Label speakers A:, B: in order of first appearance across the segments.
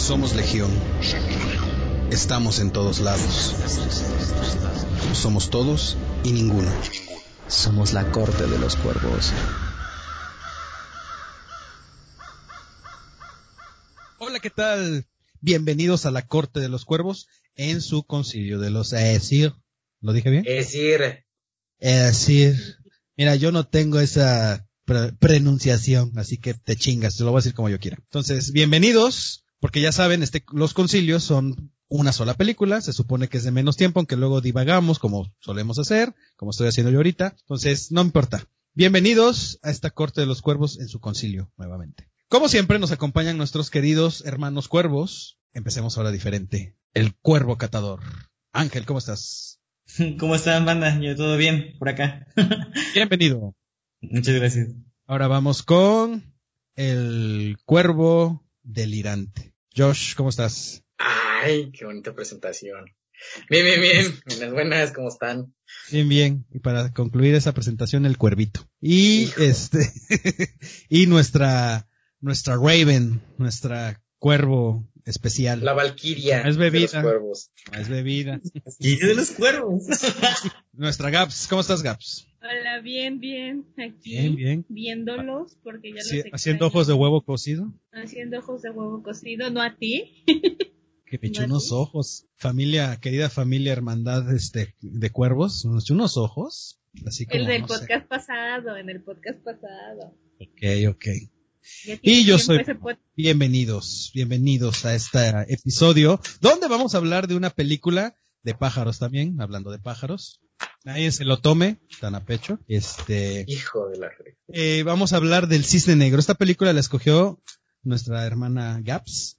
A: Somos Legión. Estamos en todos lados. Somos todos y ninguno.
B: Somos la corte de los cuervos.
A: Hola, ¿qué tal? Bienvenidos a la corte de los cuervos en su concilio de los Esir. ¿Lo dije bien?
C: Esir.
A: Esir. Mira, yo no tengo esa pronunciación, así que te chingas, te lo voy a decir como yo quiera. Entonces, bienvenidos, porque ya saben, este, los concilios son una sola película, se supone que es de menos tiempo, aunque luego divagamos como solemos hacer, como estoy haciendo yo ahorita. Entonces, no importa. Bienvenidos a esta corte de los cuervos en su concilio nuevamente. Como siempre, nos acompañan nuestros queridos hermanos cuervos. Empecemos ahora diferente. El cuervo catador. Ángel, ¿cómo estás?
D: ¿Cómo están, banda? Yo todo bien por acá.
A: Bienvenido.
D: Muchas gracias.
A: Ahora vamos con el cuervo delirante. Josh, ¿cómo estás?
C: Ay, qué bonita presentación. Bien, bien, bien. Buenas, buenas, ¿cómo están?
A: Bien, bien. Y para concluir esa presentación, el cuervito. Y este, y nuestra, nuestra Raven, nuestra cuervo especial.
C: La Valquiria.
A: Es bebida.
C: De los cuervos.
A: Es bebida.
D: Y de los cuervos.
A: nuestra Gaps. ¿Cómo estás, Gaps?
E: Hola, bien, bien. Aquí.
A: Bien, bien.
E: Viéndolos, porque ya los.
A: Haciendo ojos de huevo cocido.
E: Haciendo ojos de huevo cocido, no a ti.
A: Que me echó
E: ¿No
A: unos ojos. Familia, querida familia hermandad este, de cuervos. Nos echó unos ojos. Así como,
E: el del
A: no sé.
E: podcast pasado, en el podcast pasado.
A: Ok, ok. Y yo soy- Bienvenidos, bienvenidos a este episodio donde vamos a hablar de una película de pájaros también, hablando de pájaros. Nadie se lo tome tan a pecho. Este,
C: Hijo de la re.
A: eh, vamos a hablar del Cisne Negro. Esta película la escogió nuestra hermana Gaps.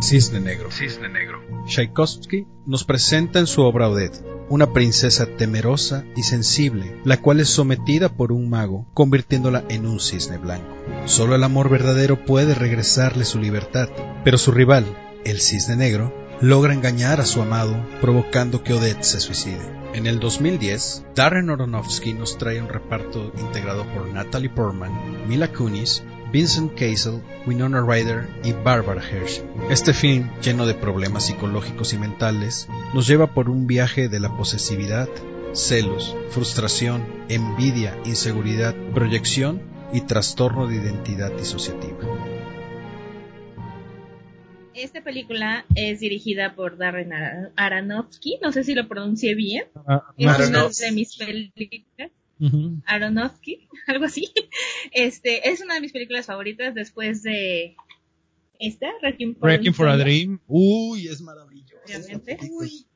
A: Cisne Negro. Cisne Negro. Tchaikovsky nos presenta en su obra Odette una princesa temerosa y sensible, la cual es sometida por un mago, convirtiéndola en un cisne blanco. Solo el amor verdadero puede regresarle su libertad, pero su rival, el cisne negro, logra engañar a su amado, provocando que Odette se suicide. En el 2010, Darren Aronofsky nos trae un reparto integrado por Natalie Portman, Mila Kunis, Vincent Casel, Winona Ryder y Barbara Hershey. Este film, lleno de problemas psicológicos y mentales, nos lleva por un viaje de la posesividad, celos, frustración, envidia, inseguridad, proyección y trastorno de identidad disociativa.
E: Esta película es dirigida por Darren Aronofsky, no sé si lo pronuncié bien. Es una de mis películas. Aronofsky, algo así. Este, es una de mis películas favoritas después de esta, Requiem for,
A: Wrecking for a Dream. Uy, es maravilloso. Uy.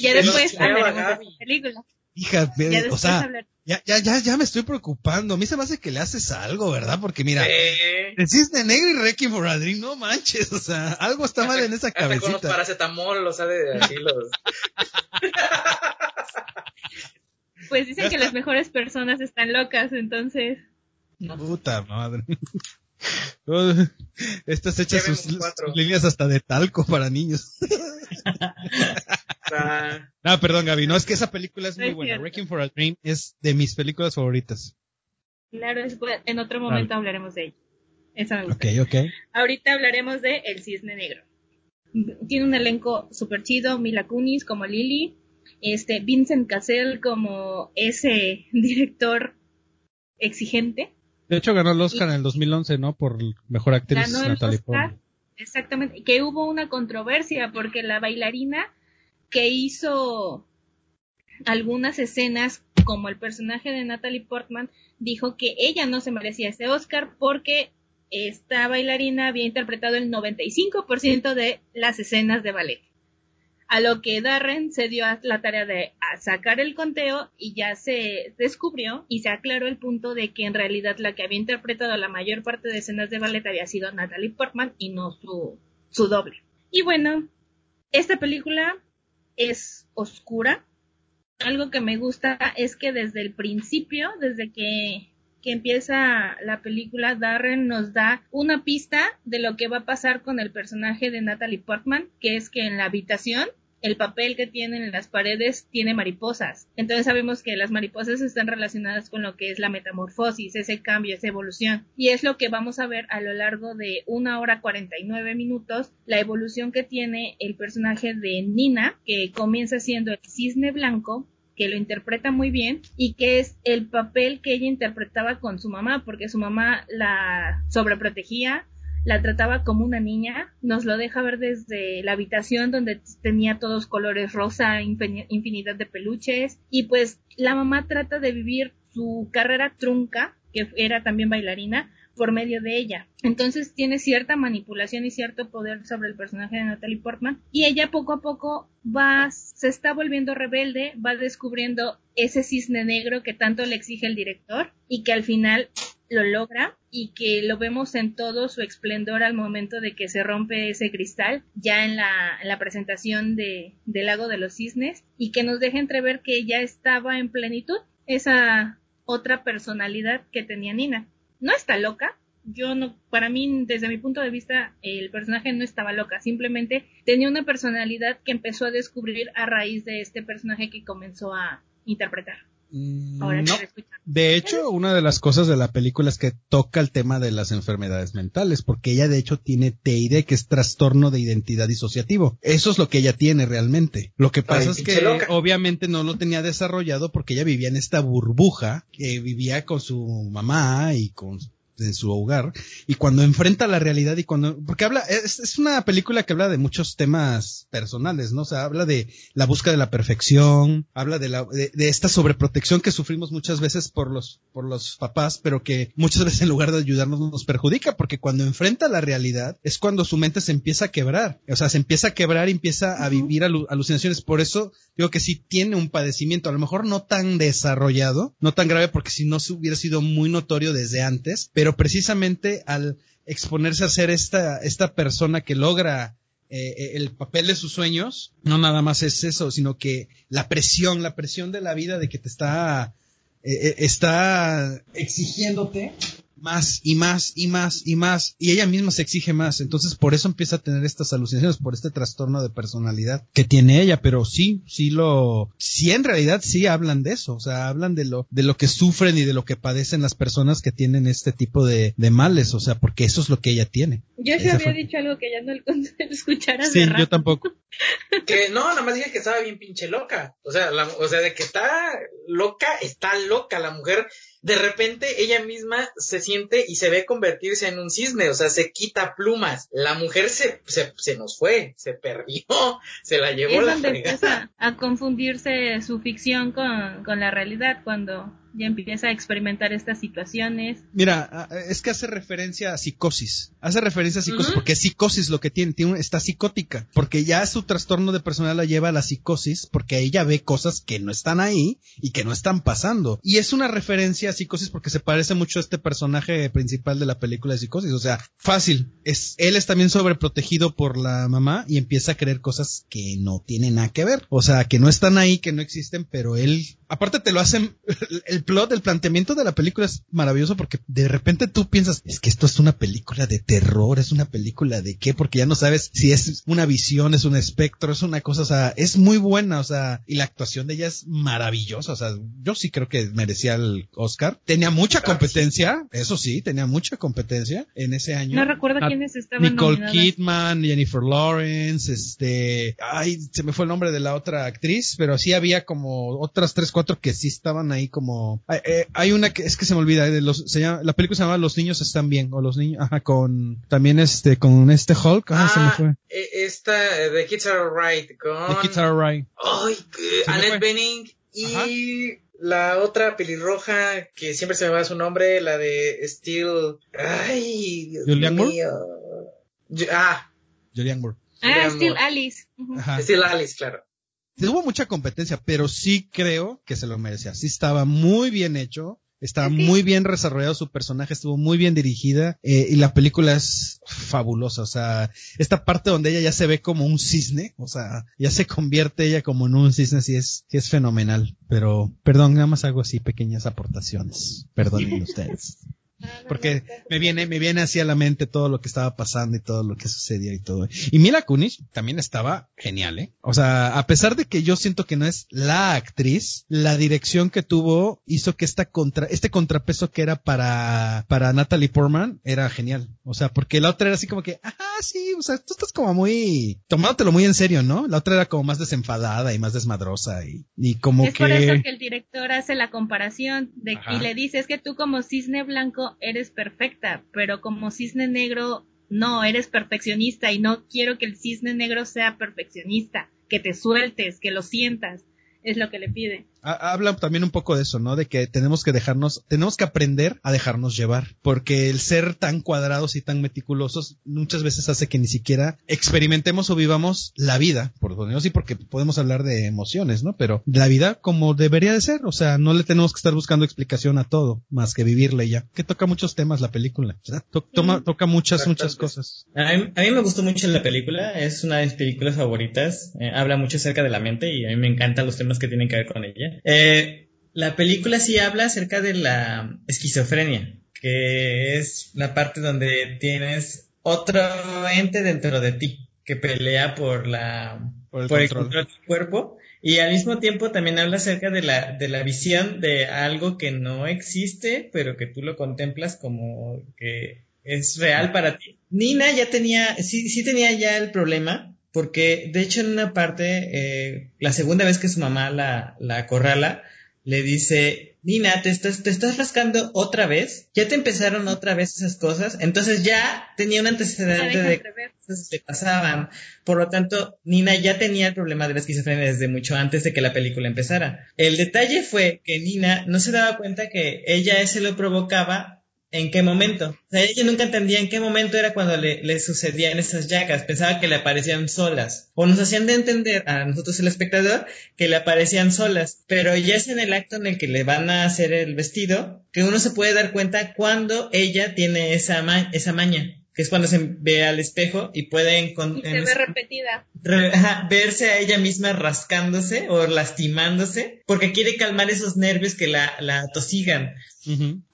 E: Ya después hablaremos de película.
A: Hija,
E: Ya
A: o
E: después
A: sea,
E: hablar-
A: ya, ya, ya, ya me estoy preocupando. A mí se me hace que le haces algo, ¿verdad? Porque mira,
C: Eh,
A: el cisne negro y Requiem for a Dream, no manches, o sea, algo está mal en esa
C: hasta con los
A: cabecita.
C: paracetamol, lo sabe así los.
E: Pues dicen que las mejores personas están locas, entonces.
A: Puta madre. Estas hechas sus,
C: cuatro.
A: sus líneas hasta de talco para niños. No, perdón, Gaby, no, es que esa película es
E: No
A: muy
E: es
A: buena.
E: cierto.
A: Wrecking for a Dream es de mis películas favoritas.
E: Claro, en otro momento hablaremos de ella. Esa me gusta.
A: Ok, ok.
E: Ahorita hablaremos de El Cisne Negro. Tiene un elenco super chido, Mila Kunis como Lily, este Vincent Cassel como ese director exigente.
A: De hecho, ganó el Oscar en el 2011, ¿no? Por mejor actriz
E: Ganó el
A: Natalie
E: Oscar. Exactamente, que hubo una controversia porque la bailarina que hizo algunas escenas como el personaje de Natalie Portman dijo que ella no se merecía ese Oscar porque esta bailarina había interpretado el 95% de las escenas de ballet. A lo que Darren se dio la tarea de sacar el conteo y ya se descubrió y se aclaró el punto de que en realidad la que había interpretado la mayor parte de escenas de ballet había sido Natalie Portman y no su, su doble. Y bueno, esta película es oscura. Algo que me gusta es que desde el principio, desde que, que empieza la película, Darren nos da una pista de lo que va a pasar con el personaje de Natalie Portman, que es que en la habitación el papel que tienen en las paredes tiene mariposas. Entonces sabemos que las mariposas están relacionadas con lo que es la metamorfosis, ese cambio, esa evolución. Y es lo que vamos a ver a lo largo de una hora 49 minutos, la evolución que tiene el personaje de Nina, que comienza siendo el cisne blanco, que lo interpreta muy bien y que es el papel que ella interpretaba con su mamá, porque su mamá la sobreprotegía, la trataba como una niña, nos lo deja ver desde la habitación donde tenía todos colores rosa, infinidad de peluches y pues la mamá trata de vivir su carrera trunca, que era también bailarina, por medio de ella. Entonces tiene cierta manipulación y cierto poder sobre el personaje de Natalie Portman y ella poco a poco va, se está volviendo rebelde, va descubriendo ese cisne negro que tanto le exige el director y que al final lo logra y que lo vemos en todo su esplendor al momento de que se rompe ese cristal ya en la, en la presentación de, del lago de los cisnes y que nos deja entrever que ya estaba en plenitud esa otra personalidad que tenía Nina. No está loca, yo no, para mí, desde mi punto de vista, el personaje no estaba loca, simplemente tenía una personalidad que empezó a descubrir a raíz de este personaje que comenzó a interpretar.
A: Mm, no. De hecho, una de las cosas de la película es que toca el tema de las enfermedades mentales, porque ella de hecho tiene TID, que es trastorno de identidad disociativo. Eso es lo que ella tiene realmente. Lo que pasa es que obviamente no lo tenía desarrollado porque ella vivía en esta burbuja, que vivía con su mamá y con en su hogar y cuando enfrenta la realidad y cuando porque habla es, es, una película que habla de muchos temas personales no o sea habla de la búsqueda de la perfección habla de la de, de, esta sobreprotección que sufrimos muchas veces por los por los papás pero que muchas veces en lugar de ayudarnos nos perjudica porque cuando enfrenta la realidad es cuando su mente se empieza a quebrar o sea se empieza a quebrar y empieza a vivir alu alucinaciones. Por eso digo que sí tiene un padecimiento a lo mejor no tan desarrollado no tan grave porque si no se hubiera sido muy notorio desde antes pero precisamente al exponerse a ser esta, esta persona que logra eh, el papel de sus sueños, no nada más es eso, sino que la presión, la presión de la vida de que te está, eh, está exigiéndote más y más y más y más y ella misma se exige más. Entonces por eso empieza a tener estas alucinaciones por este trastorno de personalidad que tiene ella. Pero sí sí lo sí en realidad sí hablan de eso. O sea hablan de lo de lo que sufren y de lo que padecen las personas que tienen este tipo de, de males. O sea porque eso es lo que ella tiene.
E: Yo ya había fue... dicho algo que ya no escuchara
A: sí yo tampoco.
C: Que no nada más dije que estaba bien pinche loca. O sea la, o sea de que está loca está loca la mujer de repente ella misma se siente y se ve convertirse en un cisne, o sea, se quita plumas. La mujer se, se, se nos fue, se perdió, se la llevó
E: es
C: la
E: donde
C: fregada.
E: empieza a confundirse su ficción con, con la realidad cuando ya empieza a experimentar estas situaciones.
A: Mira, es que hace referencia a psicosis. Hace referencia a psicosis uh -huh. porque es psicosis lo que tiene, tiene está psicótica, porque ya su trastorno de personalidad la lleva a la psicosis porque ella ve cosas que no están ahí y que no están pasando. Y es una referencia a psicosis porque se parece mucho a este personaje principal de la película de psicosis, o sea, fácil. Es él es también sobreprotegido por la mamá y empieza a creer cosas que no tienen nada que ver, o sea, que no están ahí, que no existen, pero él aparte te lo hacen el plot, el planteamiento de la película es maravilloso porque de repente tú piensas, es que esto es una película de terror, es una película de qué, porque ya no sabes si es una visión, es un espectro, es una cosa, o sea, es muy buena, o sea, y la actuación de ella es maravillosa, o sea, yo sí creo que merecía el Oscar. Tenía mucha competencia, eso sí, tenía mucha competencia en ese año.
E: No recuerdo
A: A-
E: quiénes estaban
A: Nicole
E: nominadas.
A: Kidman, Jennifer Lawrence, este, ay, se me fue el nombre de la otra actriz, pero sí había como otras tres, cuatro que sí estaban ahí como, hay, eh, hay una que es que se me olvida, de los, se llama, la película se llama Los niños están bien, o los niños, ajá, con, también este, con este Hulk, ajá, se me
C: Ah,
A: fue.
C: eh, esta, eh, The Kids Are Alright, con...
A: The Kids Are Alright.
C: Ay, Annette
A: fue.
C: Benning y
A: Ajá.
C: la otra pelirroja que siempre se me va su nombre, la de Steel. Ay, Dios
A: Moore?
C: mío. Yo- Ah,
A: Julianne Moore.
E: Ah,
C: Moore.
E: Alice.
A: Ajá.
C: Steel Alice, claro.
A: Sí, Hubo mucha competencia, pero sí creo que se lo merecía. Sí estaba muy bien hecho. Está muy bien desarrollado su personaje, estuvo muy bien dirigida eh, y la película es fabulosa. O sea, esta parte donde ella ya se ve como un cisne, o sea, ya se convierte ella como en un cisne, sí es, sí es fenomenal. Pero, perdón, nada más hago así pequeñas aportaciones. Perdonen ustedes. Porque me viene, me viene así a la mente todo lo que estaba pasando y todo lo que sucedía y todo. Y Mila Kunis también estaba genial, ¿eh? O sea, a pesar de que yo siento que no es la actriz, la dirección que tuvo hizo que esta contra, este contrapeso que era para, para Natalie Portman era genial. O sea, porque la otra era así como que, ajá, sí, o sea, tú estás como muy, tomándotelo muy en serio, ¿no? La otra era como más desenfadada y más desmadrosa y, y como
E: es
A: que...
E: por eso que el director hace la comparación de, y le dice, es que tú como cisne blanco eres perfecta, pero como cisne negro no, eres perfeccionista y no quiero que el cisne negro sea perfeccionista, que te sueltes, que lo sientas, es lo que le pide
A: habla también un poco de eso, ¿no? De que tenemos que dejarnos, tenemos que aprender a dejarnos llevar, porque el ser tan cuadrados y tan meticulosos muchas veces hace que ni siquiera experimentemos o vivamos la vida, por lo menos sí, porque podemos hablar de emociones, ¿no? Pero la vida como debería de ser, o sea, no le tenemos que estar buscando explicación a todo, más que vivirla ya, que toca muchos temas la película, ¿verdad? toma, toca muchas, muchas cosas.
D: A mí, a mí, me gustó mucho la película, es una de mis películas favoritas, eh, habla mucho acerca de la mente y a mí me encantan los temas que tienen que ver con ella. Eh, la película sí habla acerca de la esquizofrenia, que es la parte donde tienes otro ente dentro de ti que pelea por la por el, control. cuerpo y al mismo tiempo también habla acerca de la de la visión de algo que no existe pero que tú lo contemplas como que es real para ti. Nina ya tenía sí sí tenía ya el problema porque de hecho en una parte, eh, la segunda vez que su mamá la, la acorrala, le dice, Nina, ¿te estás, te estás rascando otra vez, ya te empezaron otra vez esas cosas, entonces ya tenía un antecedente de cosas que pasaban, por lo tanto, Nina ya tenía el problema de la esquizofrenia desde mucho antes de que la película empezara. El detalle fue que Nina no se daba cuenta que ella ese lo provocaba en qué momento. O sea, ella nunca entendía en qué momento era cuando le, le sucedían esas llagas. Pensaba que le aparecían solas. O nos hacían de entender a nosotros el espectador que le aparecían solas. Pero ya es en el acto en el que le van a hacer el vestido que uno se puede dar cuenta cuando ella tiene esa, esa maña. Que es cuando se ve al espejo y puede
E: y se ve repetida.
D: verse a ella misma rascándose o lastimándose porque quiere calmar esos nervios que la, la tosigan.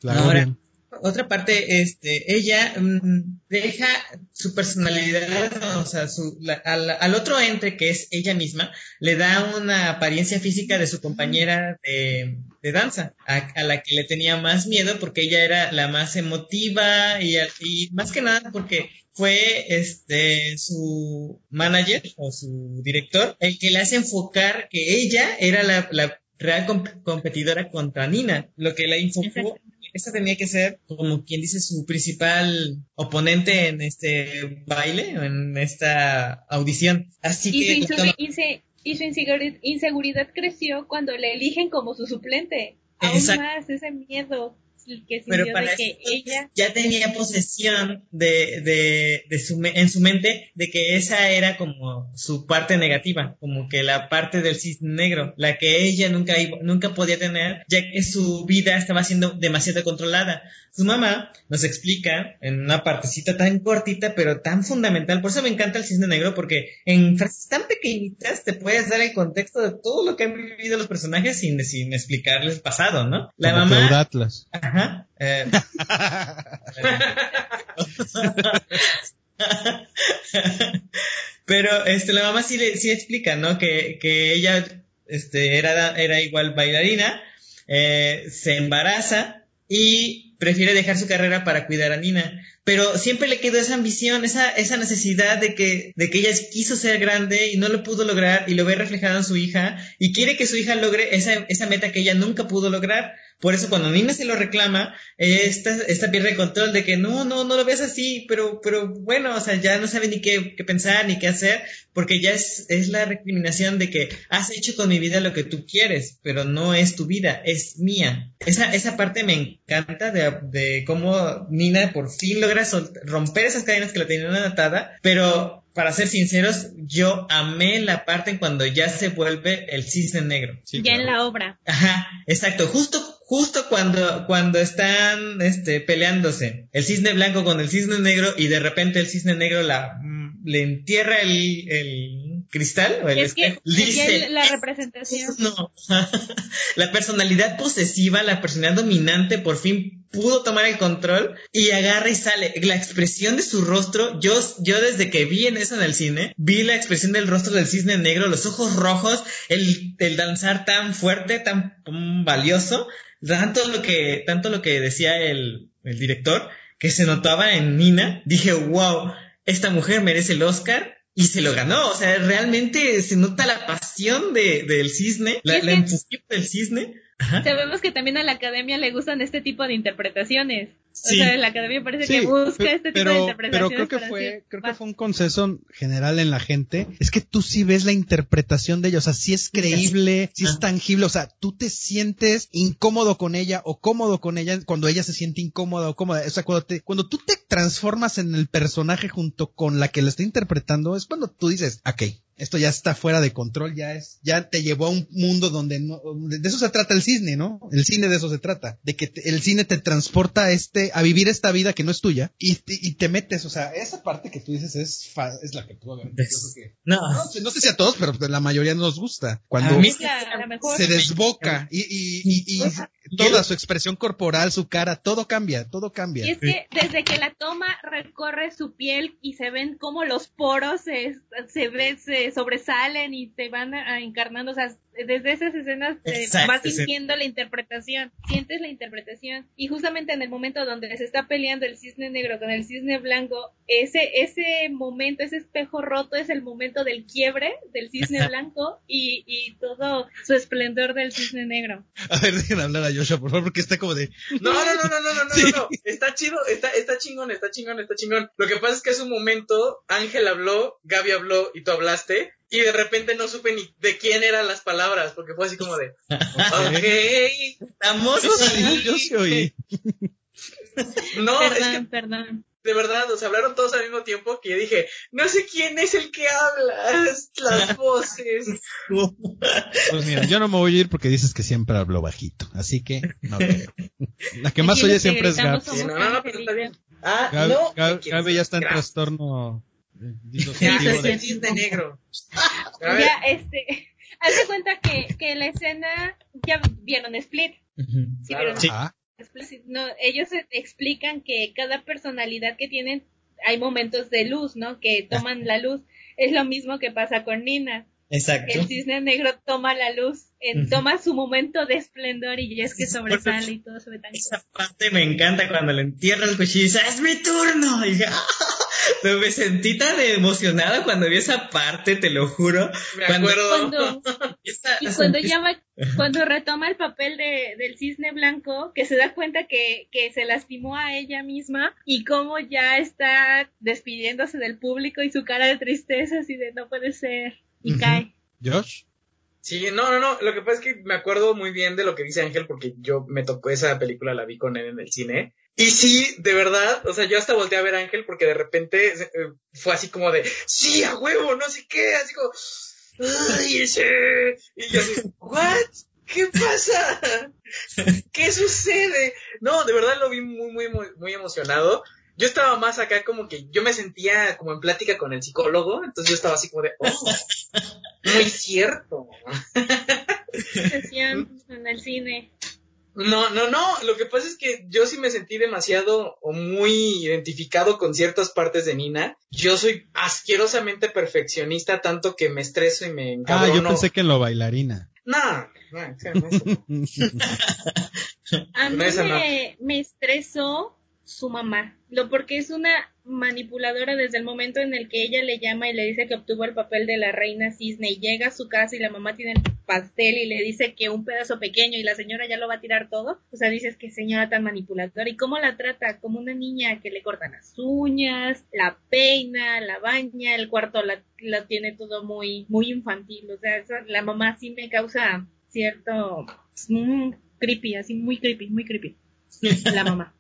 A: claro, Ahora,
D: otra parte, este, ella mm, deja su personalidad, o sea, su, al, otro ente que es ella misma, le da una apariencia física de su compañera de, danza, a, la que le tenía más miedo porque ella era la más emotiva y, y más que nada porque fue este su manager o su director el que le hace enfocar que ella era la, la real competidora contra Nina, lo que la enfocó esta tenía que ser, como quien dice, su principal oponente en este baile, en esta audición. Así
E: y
D: que...
E: Su y su inseguridad creció cuando le eligen como su suplente. Aún más ese miedo que
D: Pero para que ella ya tenía posesión de, de, de su, en su mente de que esa era como su parte negativa, como que la parte del cisne negro, la que ella nunca, nunca podía tener, ya que su vida estaba siendo demasiado controlada. Su mamá nos explica en una partecita tan cortita, pero tan fundamental, por eso me encanta el cisne negro, porque en frases tan pequeñitas te puedes dar el contexto de todo lo que han vivido los personajes sin, sin explicarles el pasado, ¿no?
A: La mamá...
D: Eh, pero este la mamá sí le sí explica, ¿no? Que, que ella este era era igual bailarina, eh, se embaraza y prefiere dejar su carrera para cuidar a Nina pero siempre le quedó esa ambición, esa, esa necesidad de que, de que ella quiso ser grande y no lo pudo lograr y lo ve reflejado en su hija y quiere que su hija logre esa, esa meta que ella nunca pudo lograr. Por eso cuando Nina se lo reclama, esta, esta pierde el control de que no, no, no lo ves así, pero, pero bueno, o sea, ya no sabe ni qué, qué pensar ni qué hacer, porque ya es, es la recriminación de que has hecho con mi vida lo que tú quieres, pero no es tu vida, es mía. Esa, esa parte me encanta de, de cómo Nina por fin logra romper esas cadenas que la tenían atada, pero para ser sinceros, yo amé la parte en cuando ya se vuelve el cisne negro.
E: ya en la obra.
D: Ajá, exacto. Justo justo cuando, cuando están este, peleándose el cisne blanco con el cisne negro y de repente el cisne negro la, le entierra el, el cristal o el
E: Es
D: espejo,
E: es que
D: dice,
E: la representación.
D: no. la personalidad posesiva, la personalidad dominante por fin pudo tomar el control y agarra y sale. La expresión de su rostro, yo, yo desde que vi en eso en el cine, vi la expresión del rostro del cisne negro, los ojos rojos, el, el danzar tan fuerte, tan valioso, tanto lo que, tanto lo que decía el, el director, que se notaba en Nina, dije, wow, esta mujer merece el Oscar y se lo ganó. O sea, realmente se nota la pasión de, del cisne, la, la entusiasmo del cisne. Ajá.
E: Sabemos que también a la academia le gustan este tipo de interpretaciones.
D: Sí.
E: O sea, la academia parece
A: Sí,
E: que busca este tipo de
A: pero, pero
E: interpretaciones.
A: creo que fue, creo que fue un consenso general en la gente. Es que tú sí ves la interpretación de ella, o sea, sí es creíble, sí es
D: Ah.
A: tangible, o sea, tú te sientes incómodo con ella o cómodo con ella cuando ella se siente incómoda o cómoda. O sea, cuando te, cuando tú te transformas en el personaje junto con la que la está interpretando, es cuando tú dices, ok, esto ya está fuera de control, ya es, ya te llevó a un mundo donde no, de de eso se trata el cine, ¿no? El cine de eso se trata, de que te- el cine te transporta a este, a vivir esta vida que no es tuya y, te- y te metes, o sea, esa parte que tú dices es, fa- es la que tú, yo creo que-
D: No,
A: no, sé- no sé si a todos, pero a la mayoría nos gusta. Cuando
D: A mí
E: Es mejor.
A: se desboca y, y, y, y toda su expresión corporal, su cara, todo cambia, todo cambia.
E: Y es que desde que la toma recorre su piel y se ven como los poros se, se, ve- se sobresalen y te van a- a encarnando, o sea, desde esas escenas te
D: Exacto,
E: vas
D: sí.
E: sintiendo la interpretación, sientes la interpretación y justamente en el momento donde se está peleando el cisne negro con el cisne blanco, ese ese momento, ese espejo roto es el momento del quiebre del cisne blanco y, y todo su esplendor del cisne negro.
A: A ver, dejen hablar a Joshua, por favor, porque está como de,
C: No, no, no, no, no, no, no,
A: Sí.
C: no, no. Está chido, está, está chingón, está chingón, está chingón. Lo que pasa es que hace un momento Ángel habló, Gaby habló y tú hablaste. Y de repente no supe ni de quién eran las palabras, porque fue así como de, ok,
D: estamos.
A: sí, yo sí oí.
C: no, es que
E: perdón,
C: de verdad, o sea, hablaron todos al mismo tiempo que yo dije, no sé quién es el que habla, las voces.
A: Pues mira, yo no me voy a ir porque dices que siempre hablo bajito, así que no creo. La que más oye siempre es Gaby.
C: Sí, no, no, no, pero está bien. Ah,
A: Gaby,
C: no.
A: Ya está en trastorno
C: Ya, el cisne negro.
E: Ya, este, haz de cuenta que, que la escena, ya vieron Split.
D: Ujú.
E: Sí,
C: Claro.
E: vieron
D: Sí.
A: Ah.
E: No, ellos explican que cada personalidad que tienen, hay momentos de luz, ¿no? Que toman la luz. Es lo mismo que pasa con Nina.
D: Exacto.
E: El cisne negro toma la luz,
D: Ujú.
E: toma su momento de esplendor y es que
D: Sí,
E: sobresale y todo se ve tan
D: Esa parte me encanta cuando le entierra el cuchillo y dice, es mi turno. Y dije, "Ah". Me sentí tan emocionada cuando vi esa parte, te lo juro.
C: me
D: Cuando-
C: acuerdo.
E: Cuando,
D: Esa-
E: y cuando ya va, cuando retoma el papel de, del cisne blanco, que se da cuenta que, que se lastimó a ella misma y cómo ya está despidiéndose del público y su cara de tristeza así de no puede ser y cae.
A: Josh.
C: Sí, no, no, no. Lo que pasa es que me acuerdo muy bien de lo que dice Ángel porque yo me tocó esa película, la vi con él en el cine. Y sí, de verdad, o sea, yo hasta volteé a ver a Ángel porque de repente eh, fue así como de, sí, a huevo, no sé qué, así como, ay, ese. Y yo así, ¿what? ¿Qué pasa? ¿Qué sucede? No, de verdad lo vi muy, muy, muy, emocionado. Yo estaba más acá como que yo me sentía como en plática con el psicólogo, entonces yo estaba así como de, oh, muy cierto.
E: Decían en el cine.
C: No, no, no. Lo que pasa es que yo sí me sentí demasiado o muy identificado con ciertas partes de Nina. Yo soy asquerosamente perfeccionista, tanto que me estreso y me
A: Ah,
C: encabrono.
A: yo pensé que en lo bailarina.
C: No, no, no
E: A mí
C: No, no.
E: me, me estresó su mamá, lo porque es una manipuladora desde el momento en el que ella le llama y le dice que obtuvo el papel de la reina cisne y llega a su casa y la mamá tiene el pastel y le dice que un pedazo pequeño y la señora ya lo va a tirar todo, o sea, dices que señora tan manipuladora y cómo la trata como una niña que le cortan las uñas, la peina, la baña, el cuarto la, la tiene todo muy muy infantil, o sea, la mamá sí me causa cierto mm, creepy, así muy creepy, muy creepy. La mamá.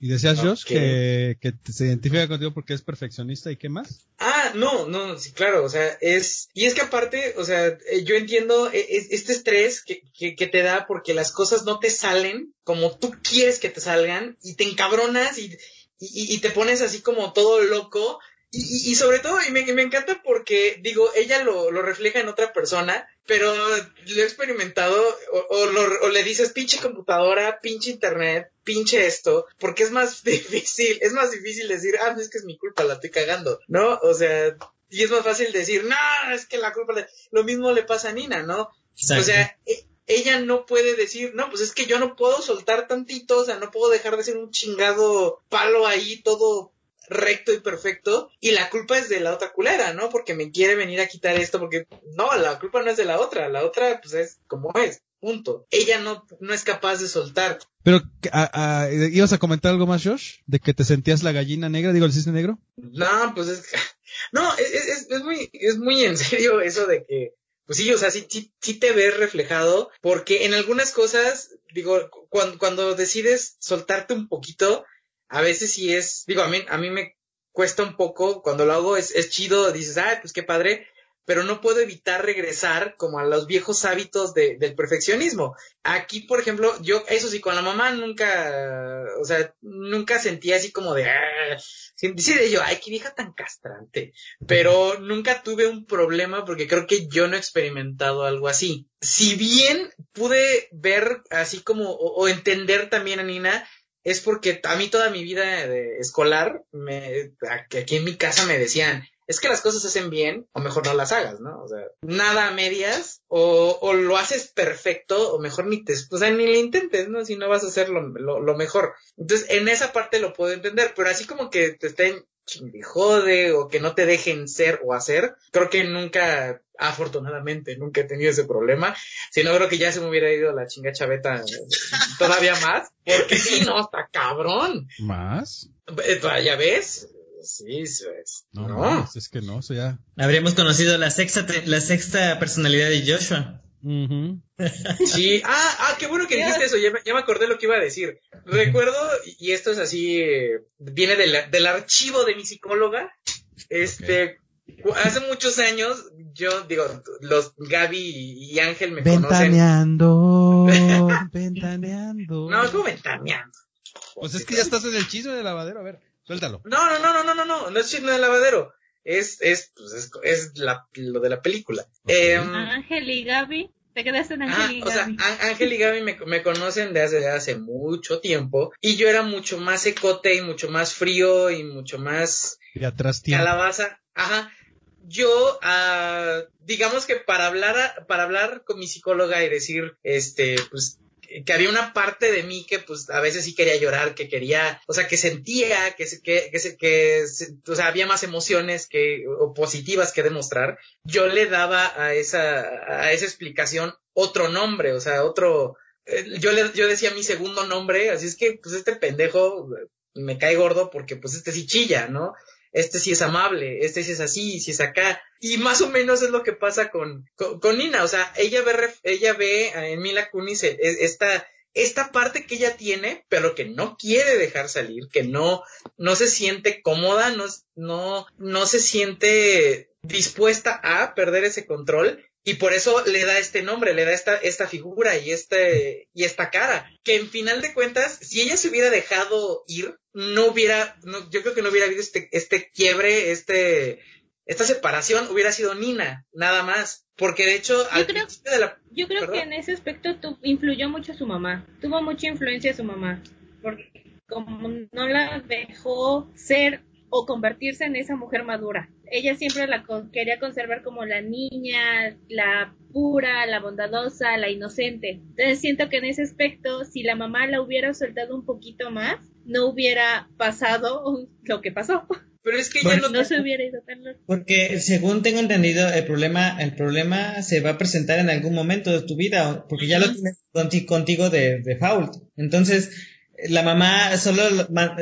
A: Y decías, Josh, que, que se identifica contigo porque es perfeccionista y qué más.
C: Ah, no, no, sí, claro, o sea, es, y es que aparte, o sea, eh, yo entiendo es- este estrés que, que, que te da porque las cosas no te salen como tú quieres que te salgan y te encabronas y, y, y te pones así como todo loco y, y, y sobre todo, y me, y me encanta porque, digo, ella lo, lo refleja en otra persona, pero lo he experimentado, o, o lo- o le dices pinche computadora, pinche internet, pinche esto, porque es más difícil, es más difícil decir, ah, pues es que es mi culpa, la estoy cagando, ¿no? O sea, y es más fácil decir, no, es que la culpa, le-". lo mismo le pasa a Nina, ¿no?
D: Exacto.
C: O sea, e- ella no puede decir, no, pues es que yo no puedo soltar tantito, o sea, no puedo dejar de ser un chingado palo ahí todo recto y perfecto, y la culpa es de la otra culera, ¿no? Porque me quiere venir a quitar esto, porque no, la culpa no es de la otra, la otra pues es como es, punto. Ella no, no es capaz de soltar.
A: Pero, a- a- ¿ibas a comentar algo más, Josh? ¿De que te sentías la gallina negra, digo, el cisne negro?
C: No, pues es, no, es, es, es muy, es muy en serio eso de que, pues sí, o sea, sí, sí, sí te ves reflejado, porque en algunas cosas, digo, cuando, cuando decides soltarte un poquito, a veces sí es, digo, a mí, a mí me cuesta un poco, cuando lo hago es, es chido, dices, ay, pues qué padre, pero no puedo evitar regresar como a los viejos hábitos de, del perfeccionismo. Aquí, por ejemplo, yo, eso sí, con la mamá nunca, o sea, nunca sentía así como de, "Ah", sí de yo, ay, qué vieja tan castrante, pero nunca tuve un problema porque creo que yo no he experimentado algo así. Si bien pude ver así como, o, o entender también a Nina, es porque a mí toda mi vida de escolar, me, aquí en mi casa me decían, es que las cosas se hacen bien o mejor no las hagas, ¿no? O sea, nada a medias o, o lo haces perfecto o mejor ni te, o sea, ni le intentes, ¿no? Si no vas a hacer lo, lo, lo mejor. Entonces, en esa parte lo puedo entender, pero así como que te estén chingue jode o que no te dejen ser o hacer, creo que nunca, afortunadamente, nunca he tenido ese problema. Si no, creo que ya se me hubiera ido la chinga chaveta eh, todavía más, porque sí, no, está cabrón.
A: ¿Más?
C: Eh, Ya ves, sí, sí, es-
A: No,
C: no.
A: más, es que no, eso ya...
D: Habríamos conocido la sexta, te- la sexta personalidad de Joshua.
A: Ujú.
C: Sí, ah, ah, qué bueno que dijiste eso, ya me, ya me acordé lo que iba a decir. Recuerdo, y esto es así, eh, viene del, del archivo de mi psicóloga, este, hace muchos años, yo digo, los Gaby y Ángel me conocen.
A: Ventaneando, ventaneando.
C: No, es como ventaneando.
A: Pues es que ya estás en el chisme de lavadero, a ver, suéltalo.
C: No, no, no, no, no, no, no, no es chisme de lavadero. Es, es, pues es, es la, lo de la película. Em,
E: Ángel y Gaby. Te quedaste en
C: Ah,
E: Ángel y
C: o sea,
E: Gaby.
C: Ángel y Gaby me, me conocen de hace, de hace mucho tiempo y yo era mucho más secote y mucho más frío y mucho más
A: Y atrás tiempo.
C: calabaza. Ajá. Yo, ah, digamos que para hablar, a- para hablar con mi psicóloga y decir, este, pues, que había una parte de mí que, pues, a veces sí quería llorar, que quería, o sea, que sentía, que, que, que, que, o sea, había más emociones que, o positivas que demostrar. Yo le daba a esa, a esa explicación otro nombre, o sea, otro, eh, yo le, yo decía mi segundo nombre, así es que, pues, este pendejo me cae gordo porque, pues, este sí chilla, ¿no? Este sí es amable, este sí es así, sí es acá. Y más o menos es lo que pasa con, con, Nina, o sea, ella ve, ella ve en Mila Kunis eh, esta, esta parte que ella tiene, pero que no quiere dejar salir, que no, no se siente cómoda, no, no, no se siente dispuesta a perder ese control. Y por eso le da este nombre, le da esta, esta figura y este, y esta cara. Que en final de cuentas, si ella se hubiera dejado ir, no hubiera, no, yo creo que no hubiera habido este, este quiebre, este, esta separación, hubiera sido Nina, nada más. Porque de hecho, al
E: creo-
C: principio de la,
E: Yo creo
C: ¿Perdón?
E: que en ese aspecto tu- influyó mucho su mamá. Tuvo mucha influencia su mamá. Porque como no la dejó ser o convertirse en esa mujer madura. Ella siempre la con- quería conservar como la niña, la pura, la bondadosa, la inocente. Entonces siento que en ese aspecto, si la mamá la hubiera soltado un poquito más, no hubiera pasado lo que pasó.
C: pero es que ella
D: Bueno,
C: no,
E: No se hubiera ido tan lejos.
D: Porque según tengo entendido, el problema, el problema se va a presentar en algún momento de tu vida, porque ya lo tienes conti- contigo de, de Fault. Entonces, la mamá solo,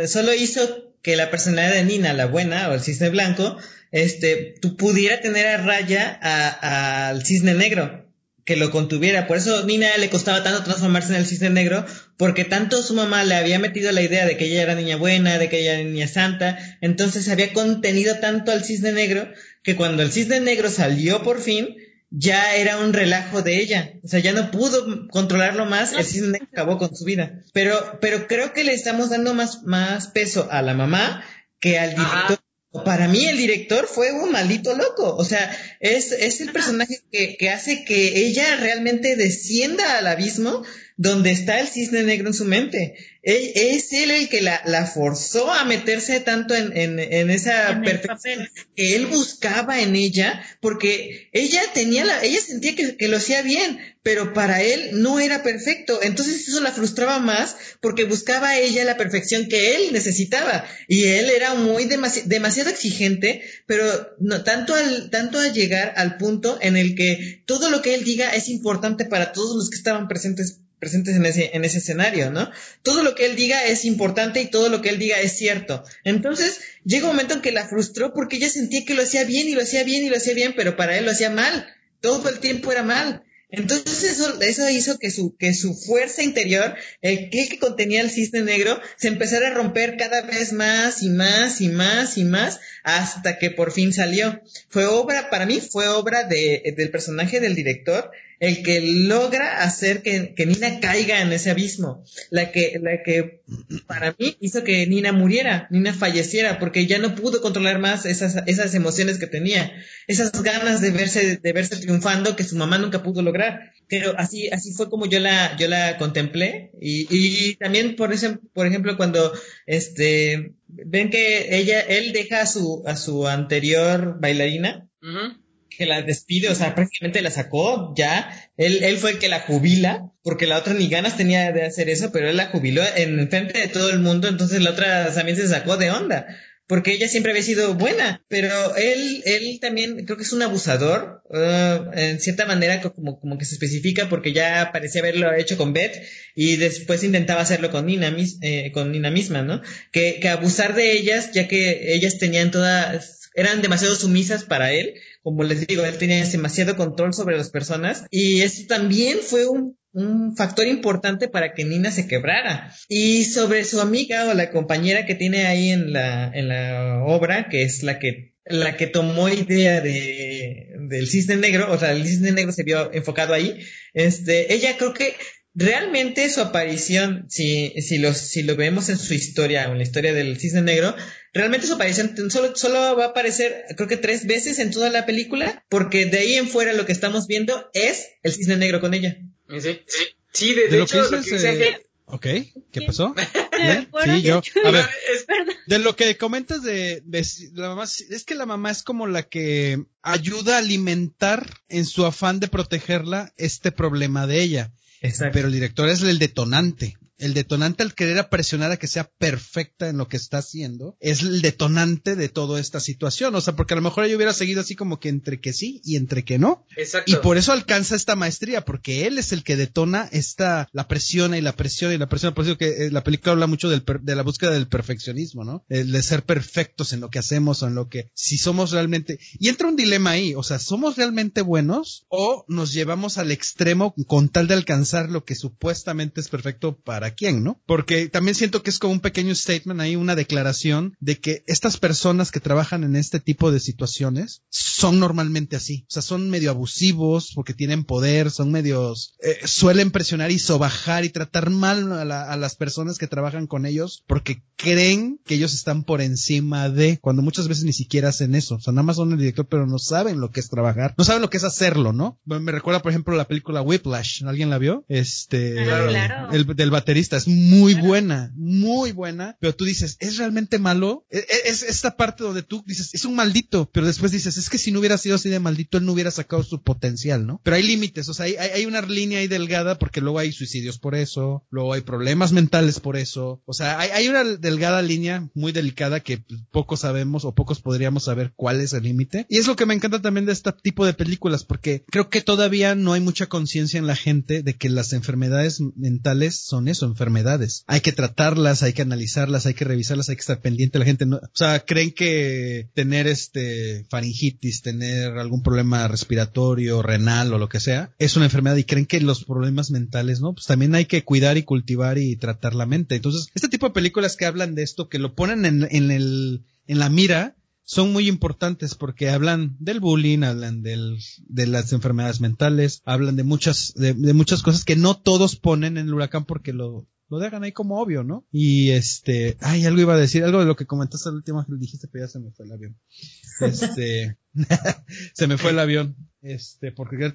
D: solo hizo que la personalidad de Nina, la buena, o el cisne blanco, este, tú pudiera tener a raya al cisne negro, que lo contuviera. Por eso Nina le costaba tanto transformarse en el cisne negro, porque tanto su mamá le había metido la idea de que ella era niña buena, de que ella era niña santa, entonces había contenido tanto al cisne negro que cuando el cisne negro salió por fin, ya era un relajo de ella. O sea, ya no pudo controlarlo más, el cisne acabó con su vida. Pero, pero creo que le estamos dando más, más peso a la mamá que al director. Para mí el director fue un maldito loco. O sea, es, es el personaje que, que hace que ella realmente descienda al abismo donde está el cisne negro en su mente. Él- es él el que la, la forzó a meterse tanto en, en, en esa
E: En
D: perfección que él buscaba en ella, porque ella tenía la, ella sentía que, que lo hacía bien, pero para él no era perfecto. Entonces eso la frustraba más porque buscaba ella la perfección que él necesitaba. Y él era muy demasi- demasiado exigente, pero no, tanto al, tanto a llegar al punto en el que todo lo que él diga es importante para todos los que estaban presentes presentes en ese, en ese escenario, ¿no? Todo lo que él diga es importante y todo lo que él diga es cierto. Entonces, llega un momento en que la frustró porque ella sentía que lo hacía bien y lo hacía bien y lo hacía bien, pero para él lo hacía mal. Todo el tiempo era mal. Entonces eso, eso hizo que su, que su fuerza interior, el que, que contenía el cisne negro, se empezara a romper cada vez más y más y más y más hasta que por fin salió. Fue obra, para mí fue obra de, del personaje del director, el que logra hacer que, que Nina caiga en ese abismo, la que, la que para mí hizo que Nina muriera, Nina falleciera, porque ya no pudo controlar más esas, esas emociones que tenía, esas ganas de verse, de verse triunfando que su mamá nunca pudo lograr. Pero así, así fue como yo la, yo la contemplé. Y, y también por ese, por ejemplo, cuando este ven que ella, él deja a su, a su anterior bailarina. Que la despide, o sea, prácticamente la sacó ya. Él, él fue el que la jubila, porque la otra ni ganas tenía de hacer eso, pero él la jubiló en frente de todo el mundo, entonces la otra también se sacó de onda. Porque ella siempre había sido buena, pero él, él también creo que es un abusador, eh, en cierta manera co- como, como que se especifica porque ya parecía haberlo hecho con Beth y después intentaba hacerlo con Nina, eh, con Nina misma, ¿no? Que, que abusar de ellas, ya que ellas tenían todas, eran demasiado sumisas para él, como les digo, él tenía demasiado control sobre las personas y eso también fue un, un factor importante para que Nina se quebrara. Y sobre su amiga o la compañera que tiene ahí en la, en la obra, que es la que la que tomó idea de, del cisne negro, o sea, el cisne negro se vio enfocado ahí, este, ella creo que realmente su aparición, si, si, lo, si lo vemos en su historia o en la historia del cisne negro, realmente su aparición solo, solo va a aparecer creo que tres veces en toda la película, porque de ahí en fuera lo que estamos viendo es el cisne negro con ella.
C: Sí, sí. Sí, de, de
A: De lo
C: hecho,
A: que
C: lo
A: dices,
C: que dice
A: eh, Ok, ¿qué pasó? De lo que comentas de, de la mamá, es que la mamá es como la que ayuda a alimentar en su afán de protegerla este problema de ella.
D: Exacto.
A: Pero el director es el detonante. El detonante al querer presionar a que sea perfecta en lo que está haciendo es el detonante de toda esta situación. O sea, porque a lo mejor ella hubiera seguido así como que entre que sí y entre que no.
C: Exacto.
A: Y por eso alcanza esta maestría, porque él es el que detona esta, la presiona y la presiona y la presiona. Por eso que eh, la película habla mucho del per- de la búsqueda del perfeccionismo, ¿no? El de ser perfectos en lo que hacemos o en lo que, si somos realmente, y entra un dilema ahí, o sea, ¿somos realmente buenos o nos llevamos al extremo con tal de alcanzar lo que supuestamente es perfecto para quién, ¿no? Porque también siento que es como un pequeño statement ahí, una declaración de que estas personas que trabajan en este tipo de situaciones son normalmente así. O sea, son medio abusivos porque tienen poder, son medios, eh, suelen presionar y sobajar y tratar mal a, la- a las personas que trabajan con ellos porque creen que ellos están por encima de, cuando muchas veces ni siquiera hacen eso. O sea, nada más son el director, pero no saben lo que es trabajar. No saben lo que es hacerlo, ¿no? Me me recuerda, por ejemplo, la película Whiplash. ¿Alguien la vio? Este,
E: Ah, claro.
A: el del baterista es muy buena, muy buena, pero tú dices, ¿es realmente malo? E- e- Es, esta parte donde tú dices, es un maldito, pero después dices, es que si no hubiera sido así de maldito, él no hubiera sacado su potencial, ¿no? Pero hay límites, o sea, hay, una línea ahí delgada porque luego hay suicidios por eso, luego hay problemas mentales por eso, o sea, hay, hay una delgada línea muy delicada que pocos sabemos o pocos podríamos saber cuál es el límite. Y es lo que me encanta también de este tipo de películas, porque creo que todavía no hay mucha conciencia en la gente de que las enfermedades mentales son eso, enfermedades. Hay que tratarlas, hay que analizarlas, hay que revisarlas, hay que estar pendiente. La gente no, o sea, creen que tener este faringitis, tener algún problema respiratorio, renal o lo que sea, es una enfermedad y creen que los problemas mentales, ¿no? Pues también hay que cuidar y cultivar y tratar la mente. Entonces, este tipo de películas que hablan de esto, que lo ponen en, en el, en la mira, son muy importantes porque hablan del bullying, hablan del, de las enfermedades mentales, hablan de muchas, de, de, muchas cosas que no todos ponen en el huracán porque lo, lo dejan ahí como obvio, ¿no? Y este, ay, algo iba a decir, algo de lo que comentaste al último que dijiste, pero ya se me fue el avión. Este, se me fue el avión. Este, porque quiero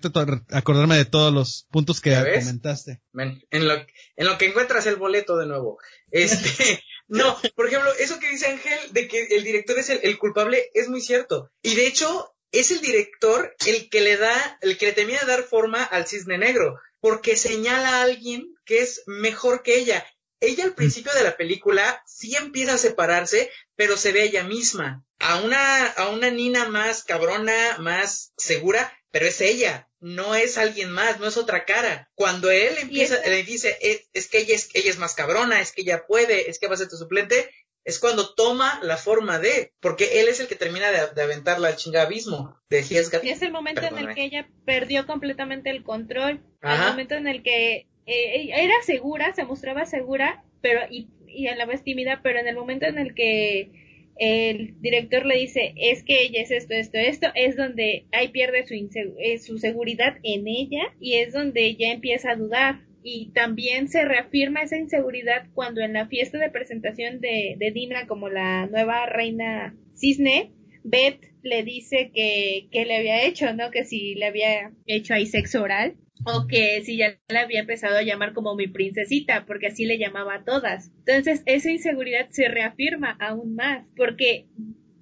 A: acordarme de todos los puntos que comentaste.
C: en lo, en lo que encuentras el boleto de nuevo. Este, no, por ejemplo, eso que dice Ángel de que el director es el, el, culpable es muy cierto. Y de hecho, es el director el que le da, el que le termina de dar forma al cisne negro, porque señala a alguien que es mejor que ella. Ella al principio de la película sí empieza a separarse, pero se ve ella misma. A una, a una Nina más cabrona, más segura, pero es ella, no es alguien más, no es otra cara. Cuando él empieza, le dice, es, es, que ella es, ella es más cabrona, es que ella puede, es que va a ser tu suplente, es cuando toma la forma de, porque él es el que termina de, de aventarla al chingabismo de
E: Y es el momento en el que ella perdió completamente el control, Ajá. el momento en el que eh, era segura, se mostraba segura, pero y, y a la vez tímida, pero en el momento en el que el director le dice es que ella es esto, esto, esto, es donde ahí pierde su, eh, su seguridad en ella y es donde ya empieza a dudar. Y también se reafirma esa inseguridad cuando en la fiesta de presentación de, de Dina como la nueva reina cisne, Beth le dice que, que le había hecho, ¿no? Que si le había hecho ahí sexo oral o que si ya la había empezado a llamar como mi princesita, porque así le llamaba a todas. Entonces, esa inseguridad se reafirma aún más, porque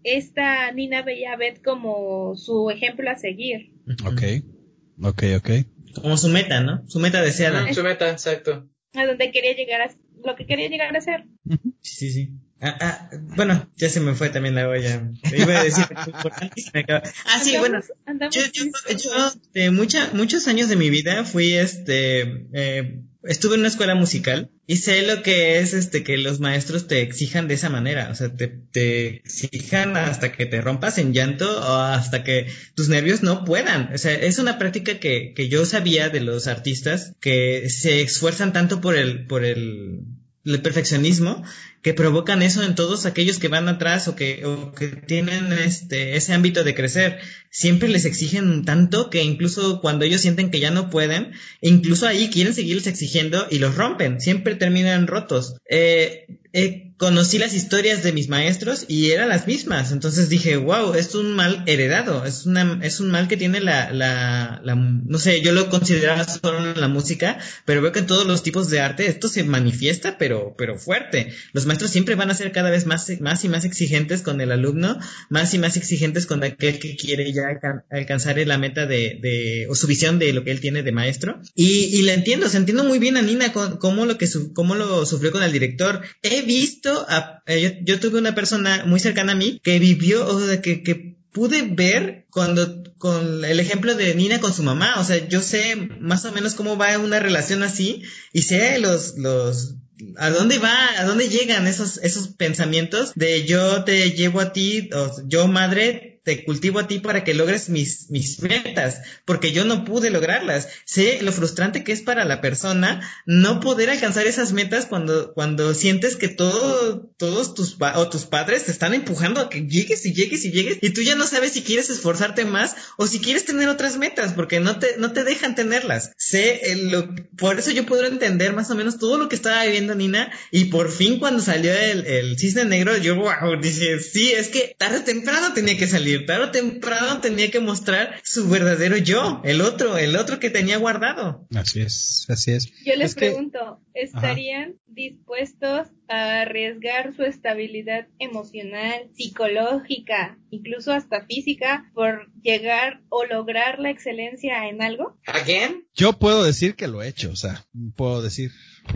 E: esta Nina veía a Beth como su ejemplo a seguir.
A: Ok, ok, ok.
D: Como su meta, ¿no? Su meta deseada.
C: Su meta, exacto.
E: A donde quería llegar a, lo que quería llegar a ser.
D: Sí, sí. Ah, ah, bueno, ya se me fue también la olla. Iba a decir Ah, sí, bueno. Yo, yo, yo, de mucha, muchos años de mi vida fui, este, eh, estuve en una escuela musical y sé lo que es, este, que los maestros te exijan de esa manera. O sea, te, te exijan hasta que te rompas en llanto o hasta que tus nervios no puedan. O sea, es una práctica que, que yo sabía de los artistas que se esfuerzan tanto por el, por el, el perfeccionismo que provocan eso en todos aquellos que van atrás o que, o que tienen este, ese ámbito de crecer. Siempre les exigen tanto que incluso cuando ellos sienten que ya no pueden, incluso ahí quieren seguirles exigiendo y los rompen. Siempre terminan rotos. Eh, eh, conocí las historias de mis maestros y eran las mismas. Entonces dije, wow, es un mal heredado. Es, una, es un mal que tiene la, la, la, no sé, yo lo consideraba solo en la música, pero veo que en todos los tipos de arte esto se manifiesta, pero, pero fuerte. Los maestros siempre van a ser cada vez más, más y más exigentes con el alumno, más y más exigentes con aquel que quiere ya alcanzar la meta de, de o su visión de lo que él tiene de maestro. Y, y la entiendo, o sea, entiendo muy bien a Nina cómo lo que su, cómo lo sufrió con el director. He visto, eh, yo, tuve una persona muy cercana a mí que vivió, o que pude ver cuando con el ejemplo de Nina con su mamá, o sea, yo sé más o menos cómo va una relación así y sé los los ¿A dónde va? ¿A dónde llegan esos, esos pensamientos de yo te llevo a ti, o yo madre, te cultivo a ti para que logres mis, mis metas, porque yo no pude lograrlas. Sé lo frustrante que es para la persona no poder alcanzar esas metas cuando, cuando sientes que todo, todos tus, o tus padres te están empujando a que llegues y llegues y llegues, y tú ya no sabes si quieres esforzarte más o si quieres tener otras metas, porque no te, no te dejan tenerlas. Sé, lo, por eso yo puedo entender más o menos todo lo que estaba viviendo Nina, y por fin cuando salió el, el cisne negro, yo, wow, dije, sí, es que tarde o temprano tenía que salir tarde o temprano tenía que mostrar su verdadero yo, el otro, el otro que tenía guardado.
A: Así es, así es.
E: Yo les pregunto, ¿estarían dispuestos a arriesgar su estabilidad emocional, psicológica, incluso hasta física, por llegar o lograr la excelencia en algo?
C: ¿Again?
A: Yo puedo decir que lo he hecho, o sea, puedo decir,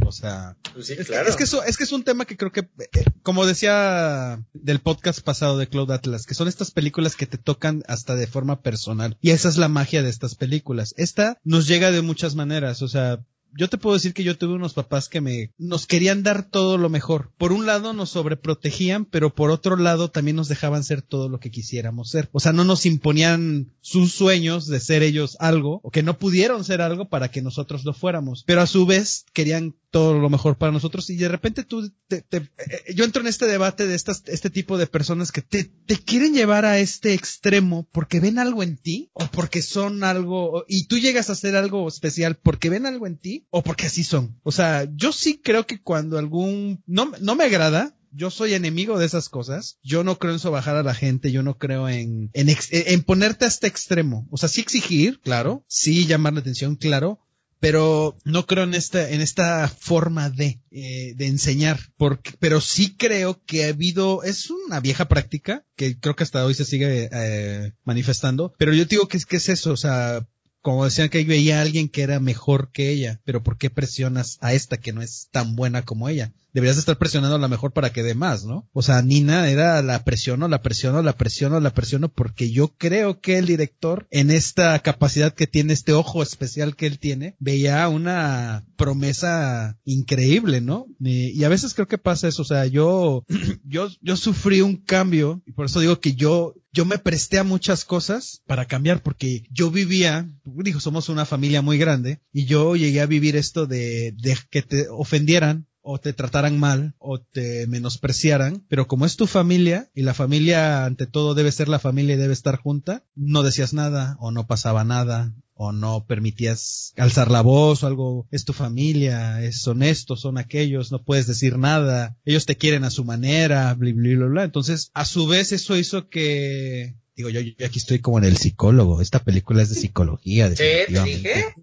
A: o sea,
C: pues sí,
A: es,
C: claro.
A: es, que eso, es que es un tema que creo que, eh, como decía del podcast pasado de Cloud Atlas, que son estas películas que te tocan hasta de forma personal. Y esa es la magia de estas películas. Esta nos llega de muchas maneras, o sea, yo te puedo decir que yo tuve unos papás que me, nos querían dar todo lo mejor. Por un lado nos sobreprotegían, pero por otro lado también nos dejaban ser todo lo que quisiéramos ser. O sea, no nos imponían sus sueños de ser ellos algo, o que no pudieron ser algo para que nosotros lo fuéramos. Pero a su vez querían todo lo mejor para nosotros y de repente tú, te, te, eh, yo entro en este debate de estas, este tipo de personas que te, te quieren llevar a este extremo porque ven algo en ti o porque son algo, y tú llegas a hacer algo especial porque ven algo en ti o porque así son. O sea, yo sí creo que cuando algún, no, no me agrada, yo soy enemigo de esas cosas. Yo no creo en sobajar a la gente, yo no creo en, en, ex, en ponerte a este extremo. O sea, sí exigir, claro, sí llamar la atención, claro, pero no creo en esta, en esta forma de, eh, de enseñar, porque, pero sí creo que ha habido, es una vieja práctica, que creo que hasta hoy se sigue eh, manifestando, pero yo digo que es que es eso, o sea, como decían que veía a alguien que era mejor que ella, pero ¿por qué presionas a esta que no es tan buena como ella? Deberías estar presionando a la mejor para que dé más, ¿no? O sea, Nina era la presiono, la presiono, la presiono, la presiono, porque yo creo que el director, en esta capacidad que tiene, este ojo especial que él tiene, veía una promesa increíble, ¿no? Y, y a veces creo que pasa eso, o sea, yo, yo, yo sufrí un cambio, y por eso digo que yo yo me presté a muchas cosas para cambiar porque yo vivía, dijo, somos una familia muy grande y yo llegué a vivir esto de, de que te ofendieran o te trataran mal o te menospreciaran, pero como es tu familia y la familia ante todo debe ser la familia y debe estar junta, no decías nada o no pasaba nada o no permitías alzar la voz o algo, es tu familia, es honesto, son aquellos, no puedes decir nada, ellos te quieren a su manera, bla, bla, bla, bla. Entonces, a su vez eso hizo que, digo, yo, yo aquí estoy como en el psicólogo, esta película es de psicología.
C: ¿Sí? ¿Te dije?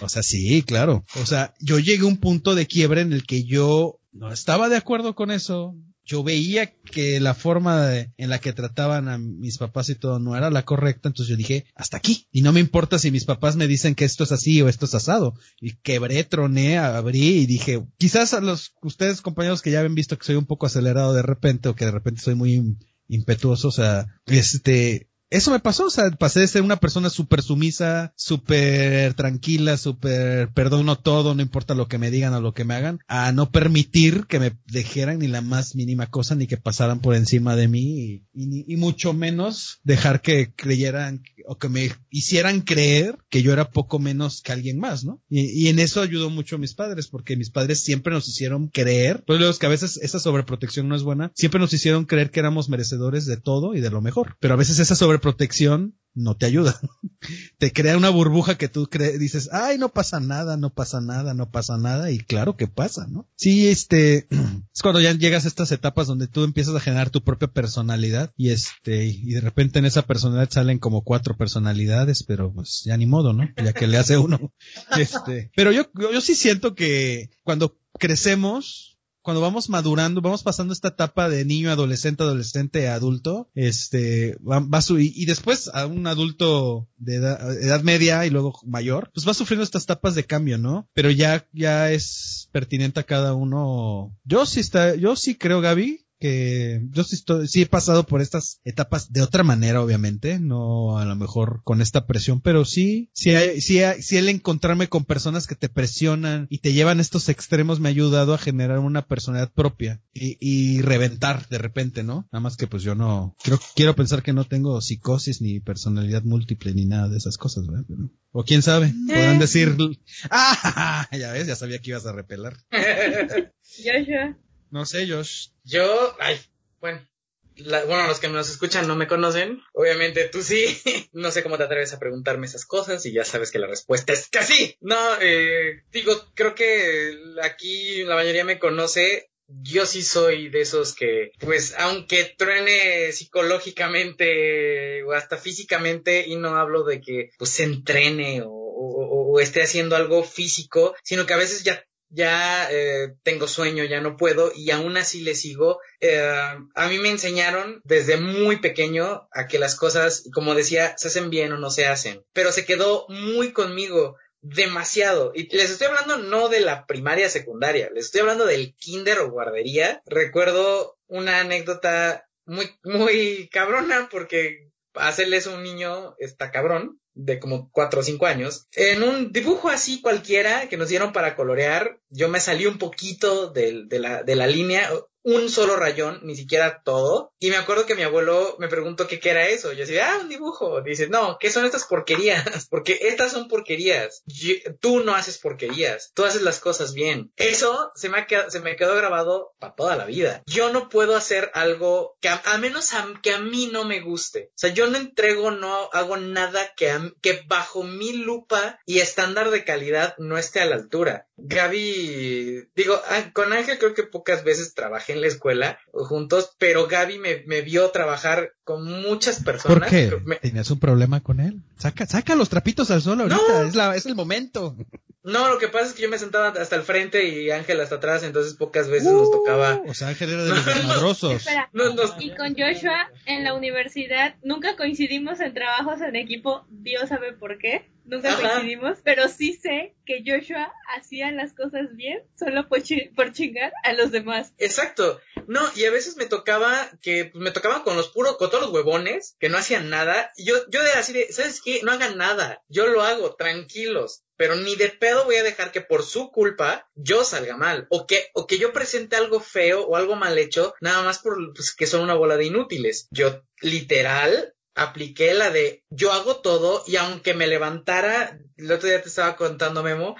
A: O sea, sí, claro. O sea, yo llegué a un punto de quiebre en el que yo no estaba de acuerdo con eso. Yo veía que la forma de, en la que trataban a mis papás y todo no era la correcta, entonces yo dije, hasta aquí. Y no me importa si mis papás me dicen que esto es así o esto es asado. Y quebré, troné, abrí y dije, quizás a los, ustedes compañeros que ya habían visto que soy un poco acelerado de repente o que de repente soy muy impetuoso, o sea, este, eso me pasó, o sea, pasé de ser una persona súper sumisa, súper tranquila, súper perdono todo, no importa lo que me digan o lo que me hagan, a no permitir que me dejaran ni la más mínima cosa, ni que pasaran por encima de mí, y, mucho menos dejar que creyeran o que me hicieran creer que yo era poco menos que alguien más, ¿no? Y, en eso ayudó mucho a mis padres, porque mis padres siempre nos hicieron creer, pues es que a veces esa sobreprotección no es buena, siempre nos hicieron creer que éramos merecedores de todo y de lo mejor, pero a veces esa sobreprotección no te ayuda. te crea una burbuja que tú dices, ay, no pasa nada, no pasa nada, no pasa nada, y claro que pasa, ¿no? Sí, este, es cuando ya llegas a estas etapas donde tú empiezas a generar tu propia personalidad, y este, y de repente en esa personalidad salen como cuatro personalidades, pero pues ya ni modo, ¿no? Ya que le hace uno. Este, pero yo, yo sí siento que cuando crecemos, cuando vamos madurando, vamos pasando esta etapa de niño, adolescente, adolescente, adulto, este, va, va y después a un adulto de edad, edad, media y luego mayor, pues va sufriendo estas etapas de cambio, ¿no? Pero ya, ya es pertinente a cada uno. Yo sí está, yo sí creo, Gaby, que yo sí, estoy, sí he pasado por estas etapas de otra manera, obviamente, no a lo mejor con esta presión, pero sí, sí, hay, sí, hay, sí el encontrarme con personas que te presionan y te llevan estos extremos me ha ayudado a generar una personalidad propia y, y reventar de repente, ¿no? Nada más que pues yo no, quiero, quiero pensar que no tengo psicosis ni personalidad múltiple ni nada de esas cosas, ¿verdad? Pero, o quién sabe, podrán decir, ah, ya ves, ya sabía que ibas a repelar.
E: ya, ya.
A: No sé, Josh.
C: Yo, ay, bueno. La, bueno, los que nos escuchan no me conocen. Obviamente tú sí. no sé cómo te atreves a preguntarme esas cosas y ya sabes que la respuesta es que sí. No, eh, digo, creo que aquí la mayoría me conoce. Yo sí soy de esos que, pues, aunque truene psicológicamente o hasta físicamente, y no hablo de que, pues, se entrene o, o, o esté haciendo algo físico, sino que a veces ya ya eh, tengo sueño, ya no puedo y aún así le sigo. Eh, a mí me enseñaron desde muy pequeño a que las cosas, como decía, se hacen bien o no se hacen, pero se quedó muy conmigo demasiado. Y les estoy hablando no de la primaria secundaria, les estoy hablando del kinder o guardería. Recuerdo una anécdota muy, muy cabrona porque hacerles un niño está cabrón. De como cuatro o cinco años, en un dibujo así cualquiera que nos dieron para colorear, yo me salí un poquito de, de, la, de la línea, un solo rayón, ni siquiera todo. Y me acuerdo que mi abuelo me preguntó qué, era eso. Yo decía, ah, un dibujo. Dice, no, ¿qué son estas porquerías? Porque estas son porquerías. tú no haces porquerías. Tú haces las cosas bien. Eso se me, se me quedó grabado para toda la vida. Yo no puedo hacer algo que a, menos que a mí no me guste. O sea, yo no entrego, no hago nada que, que bajo mi lupa y estándar de calidad no esté a la altura. Gaby, digo, ah, con Ángel creo que pocas veces trabajé en la escuela juntos, pero Gaby me, me vio trabajar con muchas personas.
A: ¿Por qué? ¿Tenías un problema con él? Saca, saca los trapitos al sol ahorita, es, la, es el momento.
C: No, lo que pasa es que yo me sentaba hasta el frente y Ángel hasta atrás, entonces pocas veces nos tocaba.
A: Uh, o sea, Ángel era de los desmadrosos.
E: Y con Joshua en la universidad nunca coincidimos en trabajos en equipo, Dios sabe por qué. Nunca coincidimos, pero sí sé que Joshua hacía las cosas bien solo por, chingar a los demás.
C: Exacto. No, y a veces me tocaba que pues, me tocaban con los puros, con todos los huevones que no hacían nada. Y yo, yo era así de, ¿sabes qué? No hagan nada. Yo lo hago, tranquilos pero ni de pedo voy a dejar que por su culpa yo salga mal o que o que yo presente algo feo o algo mal hecho nada más por pues, que son una bola de inútiles. Yo literal apliqué la de yo hago todo y aunque me levantara, el otro día te estaba contando Memo,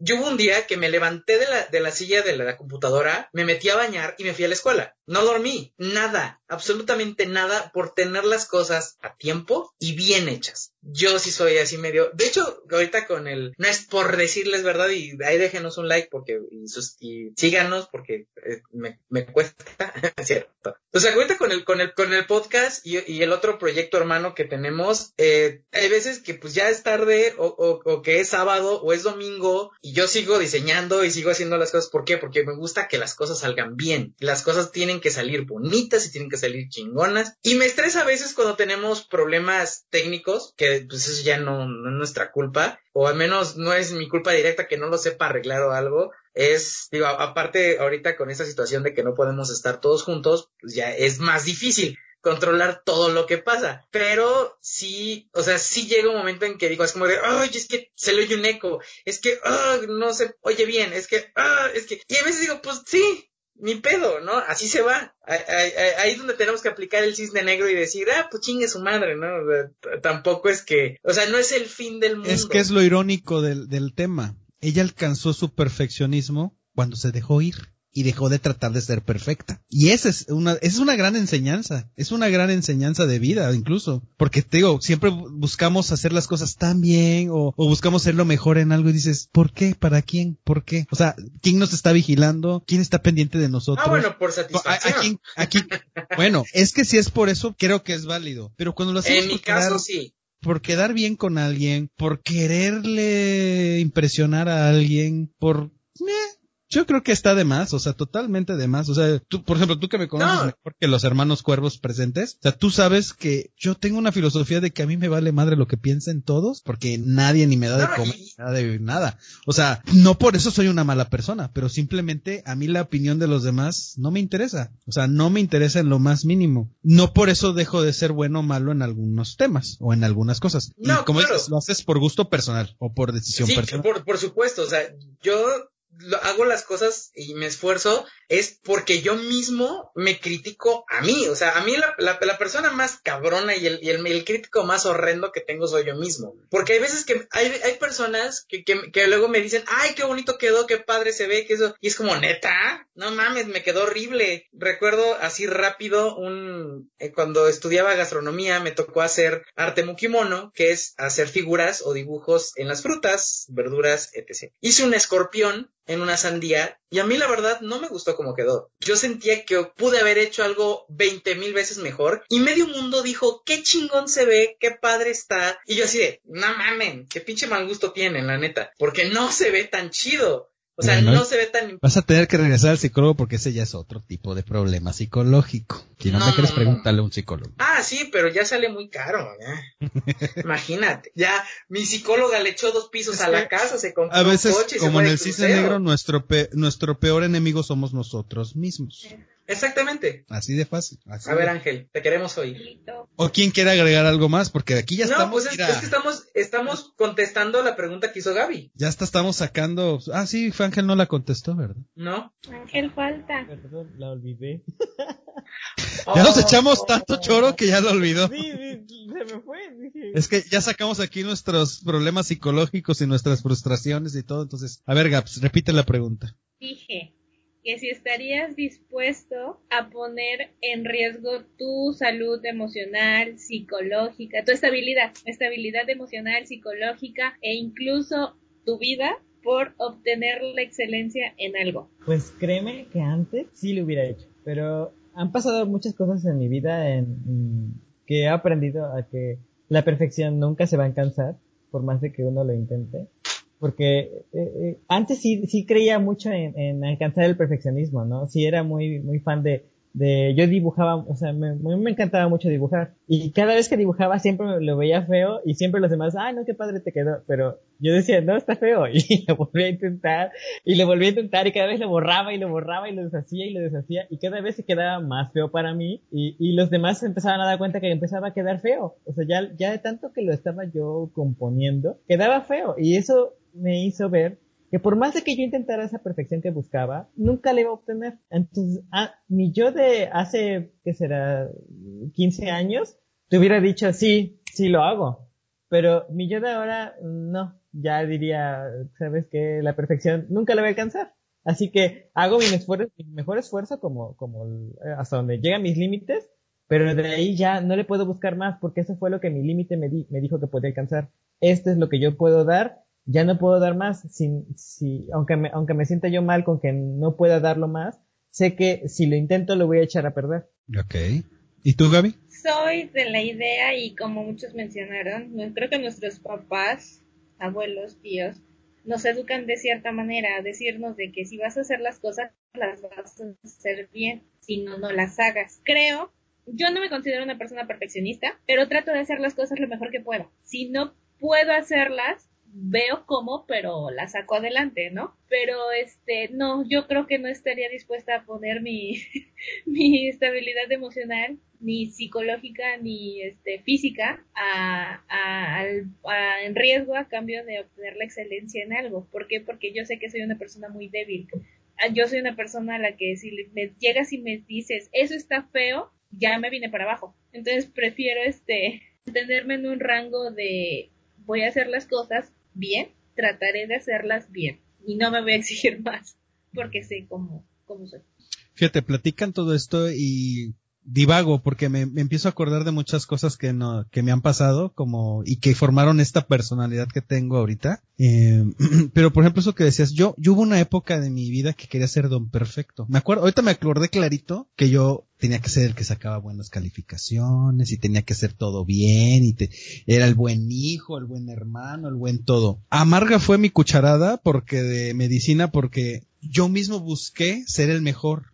C: yo hubo un día que me levanté de la, de la silla de la, computadora, me metí a bañar y me fui a la escuela. No dormí, nada, absolutamente nada por tener las cosas a tiempo y bien hechas. Yo sí soy así medio. De hecho, ahorita con el. No es por decirles verdad y ahí déjenos un like porque. Y, síganos porque eh, me, me, cuesta. cierto. O sea, ahorita con el, con el, con el podcast y, y el otro proyecto hermano que tenemos, eh, hay veces que pues ya es tarde o, o, o que es sábado o es domingo y yo sigo diseñando y sigo haciendo las cosas. ¿Por qué? Porque me gusta que las cosas salgan bien. Las cosas tienen que salir bonitas y tienen que salir chingonas. Y me estresa a veces cuando tenemos problemas técnicos, que pues eso ya no, no es nuestra culpa, o al menos no es mi culpa directa que no lo sepa arreglar o algo. Es, digo, aparte ahorita con esta situación de que no podemos estar todos juntos, pues ya es más difícil controlar todo lo que pasa. Pero sí, o sea, sí llega un momento en que digo, es como de, ay, es que se le oye un eco, es que, no se oye bien, es que, es que, y a veces digo, pues sí, ni pedo, ¿no? Así se va. Ahí es donde tenemos que aplicar el cisne negro y decir, ah, pues chingue su madre, ¿no? tampoco es que, o sea, no es el fin del mundo.
A: Es que es lo irónico del, del tema. Ella alcanzó su perfeccionismo cuando se dejó ir y dejó de tratar de ser perfecta. Y esa es una, es una gran enseñanza, es una gran enseñanza de vida incluso, porque te digo, siempre buscamos hacer las cosas tan bien o, buscamos ser lo mejor en algo y dices, ¿por qué? ¿Para quién? ¿Por qué? O sea, ¿quién nos está vigilando? ¿Quién está pendiente de nosotros? Ah,
C: bueno, por satisfacción.
A: Aquí, bueno, es que si es por eso, creo que es válido, pero cuando lo hacemos
C: en mi caso, sí
A: por quedar bien con alguien, por quererle impresionar a alguien, por... Yo creo que está de más, o sea, totalmente de más. O sea, tú, por ejemplo, tú que me conoces mejor que los hermanos cuervos presentes, o sea, tú sabes que yo tengo una filosofía de que a mí me vale madre lo que piensen todos, porque nadie ni me da de comer, nada de nada. O sea, no por eso soy una mala persona, pero simplemente a mí la opinión de los demás no me interesa. O sea, no me interesa en lo más mínimo. No por eso dejo de ser bueno o malo en algunos temas o en algunas cosas. No, y como dices, lo haces por gusto personal o por decisión sí, personal.
C: Por, por supuesto, o sea, yo hago las cosas y me esfuerzo es porque yo mismo me critico a mí. O sea, a mí la, la, persona más cabrona y, el, y el, crítico más horrendo que tengo soy yo mismo. Porque hay veces que hay, hay personas que, que, que, luego me dicen, ay, qué bonito quedó, qué padre se ve, que eso. Y es como, neta, no mames, me quedó horrible. Recuerdo así rápido un, eh, cuando estudiaba gastronomía me tocó hacer arte mukimono, que es hacer figuras o dibujos en las frutas, verduras, etc. Hice un escorpión en una sandía y a mí la verdad no me gustó cómo quedó. Yo sentía que pude haber hecho algo veinte mil veces mejor y medio mundo dijo qué chingón se ve, qué padre está y yo así de no mamen, qué pinche mal gusto tienen la neta, porque no se ve tan chido. O sea, no se ve tan...
A: Vas a tener que regresar al psicólogo porque ese ya es otro tipo de problema psicológico. Si no, me quieres, preguntarle a un psicólogo.
C: Ah, sí, pero ya sale muy caro. Imagínate. Ya, mi psicóloga le echó dos pisos a la casa, se compró
A: a veces, como en el cisne negro, nuestro, nuestro peor enemigo somos nosotros mismos.
C: Exactamente.
A: Así de fácil. así
C: A ver,
A: de-
C: Ángel, te queremos oír.
A: ¿O quién quiere agregar algo más? Porque aquí ya
C: no,
A: estamos,
C: pues es,
A: mira,
C: es que estamos, estamos contestando la pregunta que hizo Gaby,
A: ya hasta estamos sacando. Ah, sí, fue Ángel no la contestó, ¿verdad?
C: ¿no?
E: Ángel falta.
D: Perdón, la olvidé.
A: Ya nos
C: Oh,
A: echamos tanto choro que ya lo olvidó.
D: Sí, sí, se me fue. Dije.
A: Es que ya sacamos aquí nuestros problemas psicológicos y nuestras frustraciones y todo. Entonces, a ver, Gaps, repite la pregunta.
E: Dije que si estarías dispuesto a poner en riesgo tu salud emocional, psicológica, tu estabilidad, estabilidad emocional, psicológica e incluso tu vida por obtener la excelencia en algo.
D: Pues créeme que antes sí lo hubiera hecho, pero han pasado muchas cosas en mi vida en, en que he aprendido a que la perfección nunca se va a alcanzar, por más de que uno lo intente. Porque eh, eh, antes sí, sí creía mucho en, en alcanzar el perfeccionismo, ¿no? Sí era muy, muy fan de, de, yo dibujaba, o sea, me, me, me encantaba mucho dibujar. Y cada vez que dibujaba siempre lo veía feo y siempre los demás, ay, no, qué padre te quedó. Pero yo decía, no, está feo. Y lo volví a intentar y lo volví a intentar y cada vez lo borraba y lo borraba y lo deshacía y lo deshacía y cada vez se quedaba más feo para mí y, y los demás empezaban a dar cuenta que empezaba a quedar feo. O sea, ya, ya de tanto que lo estaba yo componiendo, quedaba feo y eso me hizo ver que por más de que yo intentara esa perfección que buscaba, nunca la iba a obtener. Entonces, ah, mi yo de hace, ¿qué será? 15 años, te hubiera dicho, sí, sí lo hago. Pero mi yo de ahora, no, ya diría, sabes que la perfección nunca la voy a alcanzar. Así que hago mi esfuerzo, mi mejor esfuerzo como, como eh, hasta donde llegan mis límites, pero de ahí ya no le puedo buscar más porque eso fue lo que mi límite me, di- me dijo que podía alcanzar. Esto es lo que yo puedo dar, ya no puedo dar más. Sin, si, aunque me, aunque me sienta yo mal con que no pueda darlo más, sé que si lo intento lo voy a echar a perder.
A: Ok. ¿Y tú, Gaby?
E: Soy de la idea y como muchos mencionaron, creo que nuestros papás, abuelos, tíos, nos educan de cierta manera a decirnos de que si vas a hacer las cosas, las vas a hacer bien, si no, no las hagas. Creo, yo no me considero una persona perfeccionista, pero trato de hacer las cosas lo mejor que puedo. Si no puedo hacerlas, veo cómo, pero las saco adelante, ¿no? Pero este, no, yo creo que no estaría dispuesta a poner mi, mi estabilidad emocional, ni psicológica, ni este, física, a, a- al- a- en riesgo a cambio de obtener la excelencia en algo. ¿Por qué? Porque yo sé que soy una persona muy débil. Ah, Yo soy una persona a la que si me llegas y me dices, eso está feo, ya me vine para abajo. Entonces prefiero este, tenerme en un rango de voy a hacer las cosas bien, trataré de hacerlas bien y no me voy a exigir más porque sé cómo, cómo soy.
A: Fíjate, platican todo esto y divago porque me, me empiezo a acordar de muchas cosas que no, que me han pasado como, y que formaron esta personalidad que tengo ahorita. Eh, pero por ejemplo eso que decías, yo, yo hubo una época de mi vida que quería ser don perfecto. Me acuerdo, ahorita me acordé clarito que yo tenía que ser el que sacaba buenas calificaciones y tenía que hacer todo bien y te, era el buen hijo, el buen hermano, el buen todo. Amarga fue mi cucharada porque de medicina porque yo mismo busqué ser el mejor.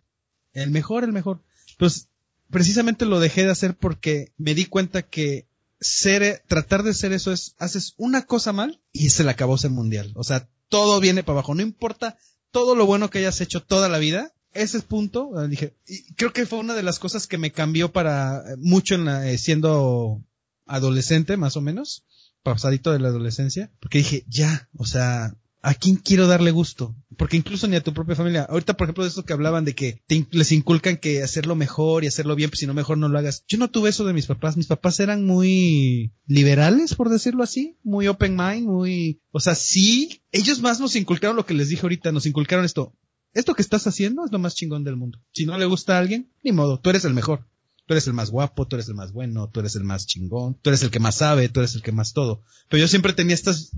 A: El mejor, el mejor. Pues precisamente lo dejé de hacer porque me di cuenta que ser, tratar de ser eso es, haces una cosa mal y se le acabó ese mundial. O sea, todo viene para abajo. No importa todo lo bueno que hayas hecho toda la vida. Ese punto, eh, dije, y creo que fue una de las cosas que me cambió para eh, mucho en la, eh, siendo adolescente, más o menos, pasadito de la adolescencia, porque dije, ya, o sea, ¿a quién quiero darle gusto? Porque incluso ni a tu propia familia. Ahorita, por ejemplo, de esto que hablaban de que les inculcan que hacerlo mejor y hacerlo bien, pues si no mejor no lo hagas. Yo no tuve eso de mis papás. Mis papás eran muy liberales, por decirlo así, muy open mind, muy, o sea, sí, ellos más nos inculcaron lo que les dije ahorita, nos inculcaron esto. Esto que estás haciendo es lo más chingón del mundo. Si no le gusta a alguien, ni modo, tú eres el mejor. Tú eres el más guapo, tú eres el más bueno, tú eres el más chingón, tú eres el que más sabe, tú eres el que más todo. Pero yo siempre tenía estas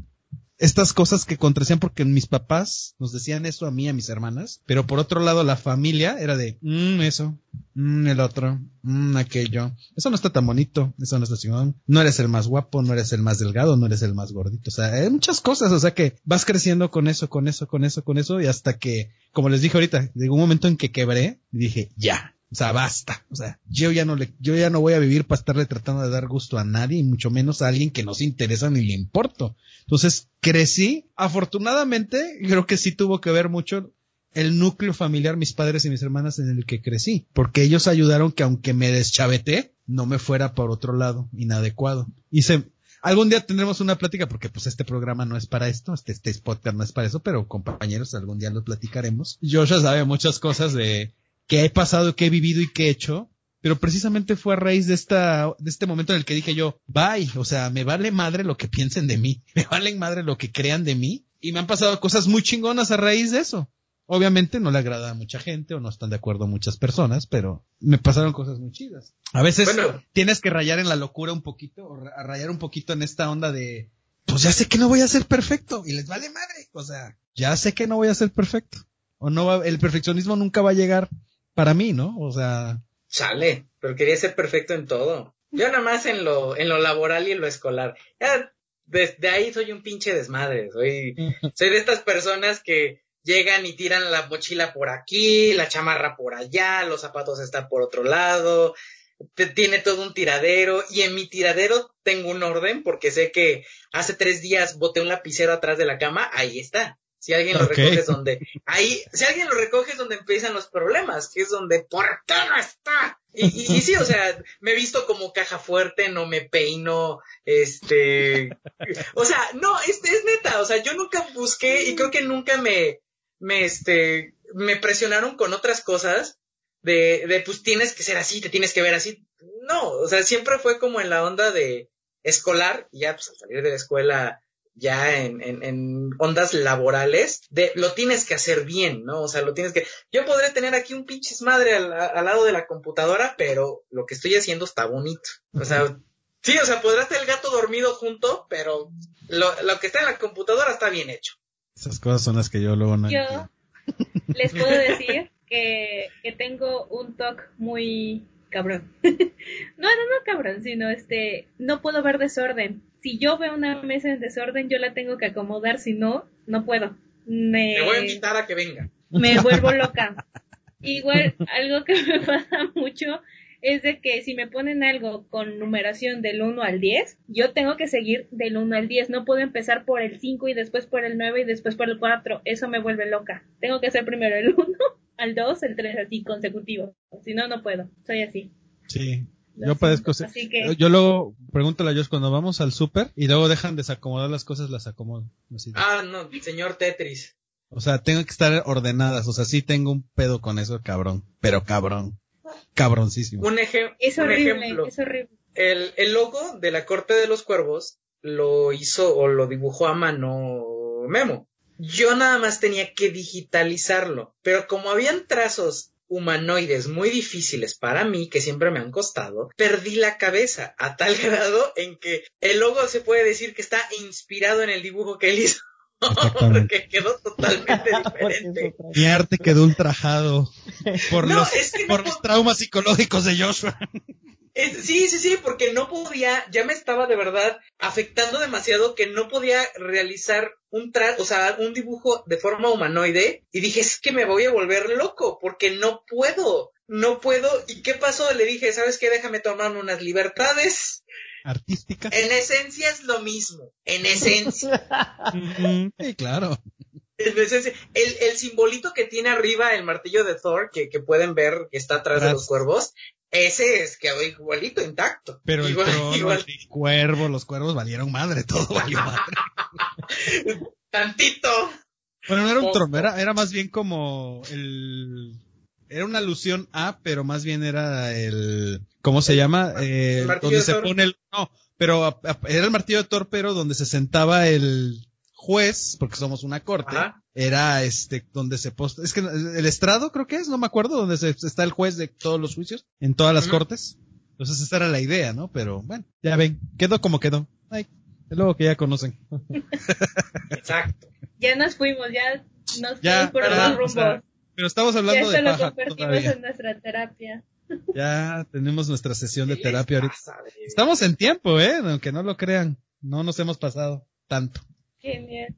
A: estas cosas que contradecían porque mis papás nos decían eso a mí y a mis hermanas, pero por otro lado la familia era de, mmm, eso, mmm, el otro, mmm, aquello, eso no está tan bonito, eso no está chingón, no eres el más guapo, no eres el más delgado, no eres el más gordito, o sea, hay muchas cosas, o sea que vas creciendo con eso, con eso, con eso, con eso, y hasta que, como les dije ahorita, llegó un momento en que quebré y dije, ya, o sea, basta. O sea, yo ya no le, yo ya no voy a vivir para estarle tratando de dar gusto a nadie, y mucho menos a alguien que no se interesa ni le importo. Entonces, crecí. Afortunadamente, creo que sí tuvo que ver mucho el núcleo familiar, mis padres y mis hermanas en el que crecí, porque ellos ayudaron que aunque me deschaveté, no me fuera por otro lado inadecuado. Y se, algún día tendremos una plática porque pues este programa no es para esto, este, este podcast no es para eso, pero compañeros, algún día lo platicaremos. Joshua sabe muchas cosas de qué he pasado, qué he vivido y qué he hecho, pero precisamente fue a raíz de esta, de este momento en el que dije yo, bye, o sea, me vale madre lo que piensen de mí, me valen madre lo que crean de mí, y me han pasado cosas muy chingonas a raíz de eso. Obviamente no le agrada a mucha gente o no están de acuerdo muchas personas, pero me pasaron cosas muy chidas. A veces
C: Bueno.
A: tienes que rayar en la locura un poquito, o rayar un poquito en esta onda de, pues ya sé que no voy a ser perfecto y les vale madre. O sea, ya sé que no voy a ser perfecto. O no va, el perfeccionismo nunca va a llegar para mí, ¿no? O sea,
C: Chale, pero quería ser perfecto en todo. Yo nada más en lo, en lo laboral y en lo escolar. Ya, desde ahí soy un pinche desmadre. Soy, soy de estas personas que llegan y tiran la mochila por aquí, la chamarra por allá, los zapatos están por otro lado. te- Tiene todo un tiradero y en mi tiradero tengo un orden porque sé que hace tres días boté un lapicero atrás de la cama, ahí está. Si alguien lo
A: Ok.
C: recoge es donde, ahí, si alguien lo recoge es donde empiezan los problemas, que es donde, ¿por qué no está? Y, y, y sí, o sea, me he visto como caja fuerte, no me peino, este, o sea, no, este es neta, o sea, yo nunca busqué y creo que nunca me, me, este, me presionaron con otras cosas de, de, pues tienes que ser así, te tienes que ver así. No, o sea, siempre fue como en la onda de escolar, y ya pues al salir de la escuela, ya en, en, en ondas laborales, de lo tienes que hacer bien, ¿no? O sea, lo tienes que, yo podré tener aquí un pinches madre al, al lado de la computadora, pero lo que estoy haciendo está bonito. O sea, sí, o sea, podrá estar el gato dormido junto, pero lo, lo que está en la computadora está bien hecho.
A: esas cosas son las que yo luego no
E: Yo les puedo decir que, que tengo un toque muy cabrón. no, no, no cabrón, sino este, no puedo ver desorden. Si yo veo una mesa en desorden, yo la tengo que acomodar, si no, no puedo. Me,
C: Te voy a invitar a que venga.
E: me vuelvo loca. Igual, algo que me pasa mucho es de que si me ponen algo con numeración del 1 al 10, yo tengo que seguir del 1 al 10. No puedo empezar por el 5 y después por el 9 y después por el 4. Eso me vuelve loca. Tengo que hacer primero el 1, al 2, el 3, así consecutivo. Si no, no puedo. Soy así.
A: Sí.
E: Lo
A: Yo padezco.
E: Así que,
A: Yo luego, pregúntale a Josh, cuando vamos al súper y luego dejan desacomodar las cosas, las acomodo. Así.
C: Ah, no, señor Tetris.
A: O sea, tengo que estar ordenadas. O sea, sí tengo un pedo con eso, cabrón. Pero cabrón. Cabroncísimo.
C: Un, eje-
E: es
C: un
E: horrible,
C: ejemplo.
E: es horrible.
C: El, el logo de la Corte de los Cuervos lo hizo o lo dibujó a mano Memo. Yo nada más tenía que digitalizarlo, pero como habían trazos humanoides muy difíciles para mí, que siempre me han costado, perdí la cabeza a tal grado en que el logo se puede decir que está inspirado en el dibujo que él hizo. Porque quedó totalmente diferente.
A: Mi arte quedó ultrajado por
C: No,
A: los,
C: es que no
A: por los traumas psicológicos de Joshua.
C: Sí, sí, sí, porque no podía, ya me estaba de verdad afectando demasiado que no podía realizar un tra o sea, un dibujo de forma humanoide y dije, es que me voy a volver loco porque no puedo, no puedo. ¿Y qué pasó? Le dije, ¿sabes qué? Déjame tomar unas libertades.
A: Artística.
C: En esencia es lo mismo, en esencia.
A: Sí, claro.
C: El, el simbolito que tiene arriba el martillo de Thor, que, que pueden ver que está atrás de los cuervos, ese es quedó igualito, intacto.
A: Pero el
C: Igual-
A: trono,
C: igual.
A: el cuervo, los cuervos valieron madre, todo valió madre.
C: Tantito.
A: Bueno, no era un trono, era, era más bien como el... Era una alusión a, pero más bien era el... ¿Cómo se llama? Eh, donde
C: de
A: se
C: Thor.
A: pone el... No, pero a- a- era el martillo de Thor, pero donde se sentaba el juez, porque somos una corte,
C: Ajá.
A: era este, donde se posta... Es que el estrado creo que es, no me acuerdo, donde se, está el juez de todos los juicios, en todas las cortes. Entonces esa era la idea, ¿no? Pero bueno, ya ven, quedó como quedó. Ay, es luego que ya conocen.
C: Exacto.
E: Ya nos fuimos, ya nos
A: Ya,
E: fuimos por otros
A: o
E: rumbos.
A: sea, Pero estamos
E: ya
A: hablando
E: esto
A: de
E: lo
A: paja
E: convertimos
A: todavía.
E: en nuestra terapia.
A: Ya tenemos nuestra sesión de
C: ¿Qué
A: terapia ahorita. Estamos en tiempo, ¿eh? Aunque no lo crean. No nos hemos pasado tanto.
E: Genial.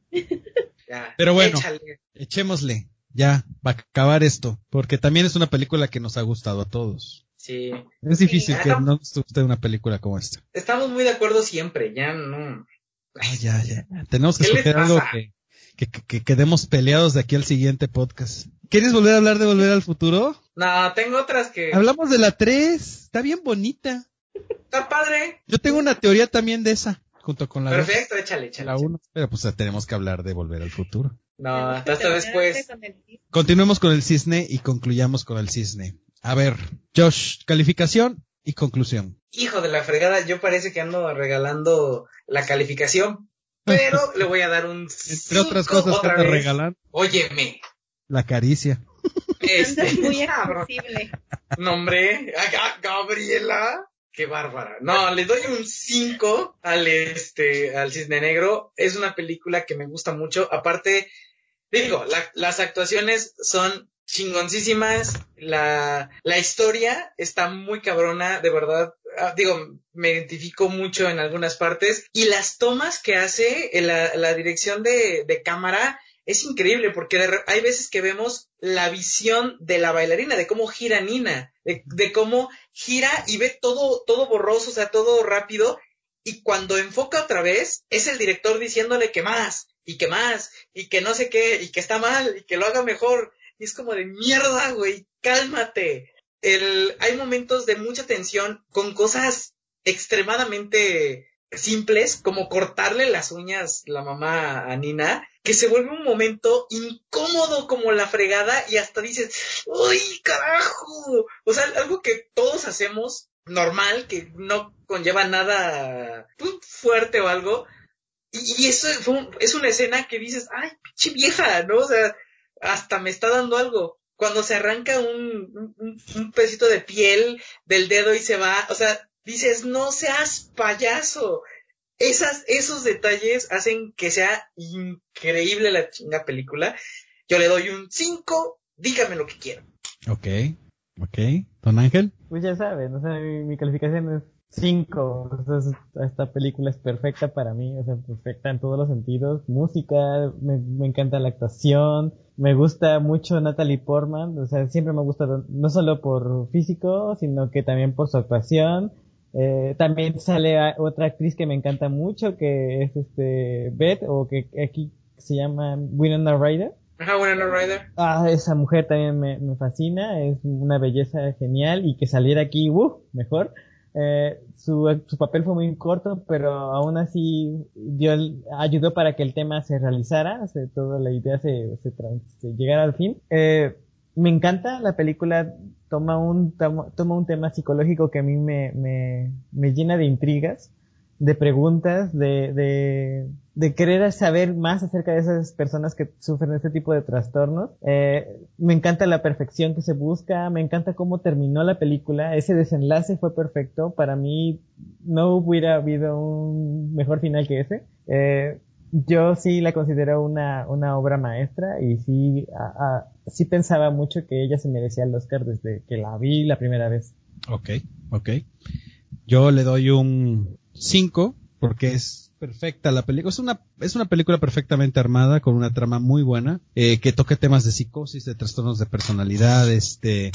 C: Ya,
A: Pero bueno.
C: échale.
A: Echémosle. Ya, para acabar esto. Porque también es una película que nos ha gustado a todos.
C: Sí.
A: Es difícil
C: Sí.
A: que no nos guste una película como esta.
C: Estamos muy de acuerdo siempre, ya no.
A: Ay, ya, ya. Tenemos que
C: ¿Qué les
A: escoger algo que, que- que quedemos peleados de aquí al siguiente podcast. ¿Quieres volver a hablar de Volver al Futuro?
C: No, tengo otras que...
A: Hablamos de la 3. Está bien bonita.
C: Está padre.
A: Yo tengo una teoría también de esa, junto con la dos,
C: Perfecto, échale, échale.
A: la 1. Pero pues tenemos que hablar de Volver al Futuro.
C: No, hasta después.
E: con.
A: Continuemos con el cisne y concluyamos con el cisne. A ver, Josh, calificación y conclusión.
C: Hijo de la fregada, yo parece que ando regalando la calificación, pero le voy a dar un
A: Entre otras cosas que
C: otra
A: te
C: vez.
A: regalan,
C: Óyeme,
A: la caricia.
C: este,
E: Andas muy
C: cabrón.
E: accesible.
C: nombre, Gabriela, qué bárbara. No, le doy un 5 al este, al Cisne Negro. Es una película que me gusta mucho. Aparte, digo, la- las actuaciones son chingoncísimas. La, la historia está muy cabrona, de verdad. Ah, digo, me identifico mucho en algunas partes. Y las tomas que hace, eh, la, la dirección de, de cámara, es increíble porque hay veces que vemos la visión de la bailarina, de cómo gira Nina, de, de cómo gira y ve todo, todo borroso, o sea, todo rápido. Y cuando enfoca otra vez, es el director diciéndole que más, y que más, y que no sé qué, y que está mal, y que lo haga mejor. Y es como de mierda, güey, cálmate. El, hay momentos de mucha tensión con cosas extremadamente simples, como cortarle las uñas la mamá a Nina, que se vuelve un momento incómodo como la fregada y hasta dices, ¡Uy, carajo! O sea, algo que todos hacemos normal, que no conlleva nada pues, fuerte o algo. Y, eso es una escena que dices, ¡ay, pinche vieja! ¿No? O sea, hasta me está dando algo. Cuando se arranca un, un, un pedacito de piel del dedo y se va, o sea, dices, no seas payaso. Esas, esos detalles hacen que sea increíble la chinga película. Yo le doy un 5, dígame lo que quieran.
A: Ok, ok. Don Ángel.
D: Pues ya saben, o sea, mi, mi calificación es 5. esta película es perfecta para mí, o sea, perfecta en todos los sentidos. Música, me, me encanta la actuación, me gusta mucho Natalie Portman, o sea, siempre me ha gustado, no solo por físico, sino que también por su actuación. Eh, también sale otra actriz que me encanta mucho, que es este Beth, o que aquí se llama Winona Ryder.
C: Ajá, bueno, Rider.
D: Ah, esa mujer también me, me fascina, es una belleza genial y que saliera aquí, uh, mejor. Eh, su, su papel fue muy corto, pero aún así dio ayudó para que el tema se realizara, se, toda la idea se, se, se llegara al fin. Eh, me encanta la película, toma un, toma, un tema psicológico que a mí me, me, me llena de intrigas, de preguntas, de, de, de querer saber más acerca de esas personas que sufren este tipo de trastornos. Eh, me encanta la perfección que se busca, me encanta cómo terminó la película, ese desenlace fue perfecto, para mí no hubiera habido un mejor final que ese. Eh, yo sí la considero una, una obra maestra y sí, sí pensaba mucho que ella se merecía el Oscar desde que la vi la primera vez.
A: Ok, ok. Yo le doy un 5 porque es perfecta la película. Es una, es una película perfectamente armada con una trama muy buena eh, que toca temas de psicosis, de trastornos de personalidad, este,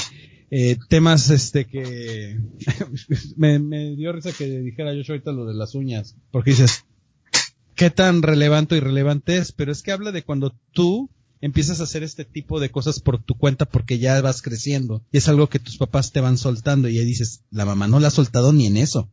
A: eh, temas este que me, me dio risa que dijera yo ahorita lo de las uñas porque dices qué tan relevante o irrelevante es, pero es que habla de cuando tú empiezas a hacer este tipo de cosas por tu cuenta porque ya vas creciendo y es algo que tus papás te van soltando y ahí dices, la mamá no la ha soltado ni en eso.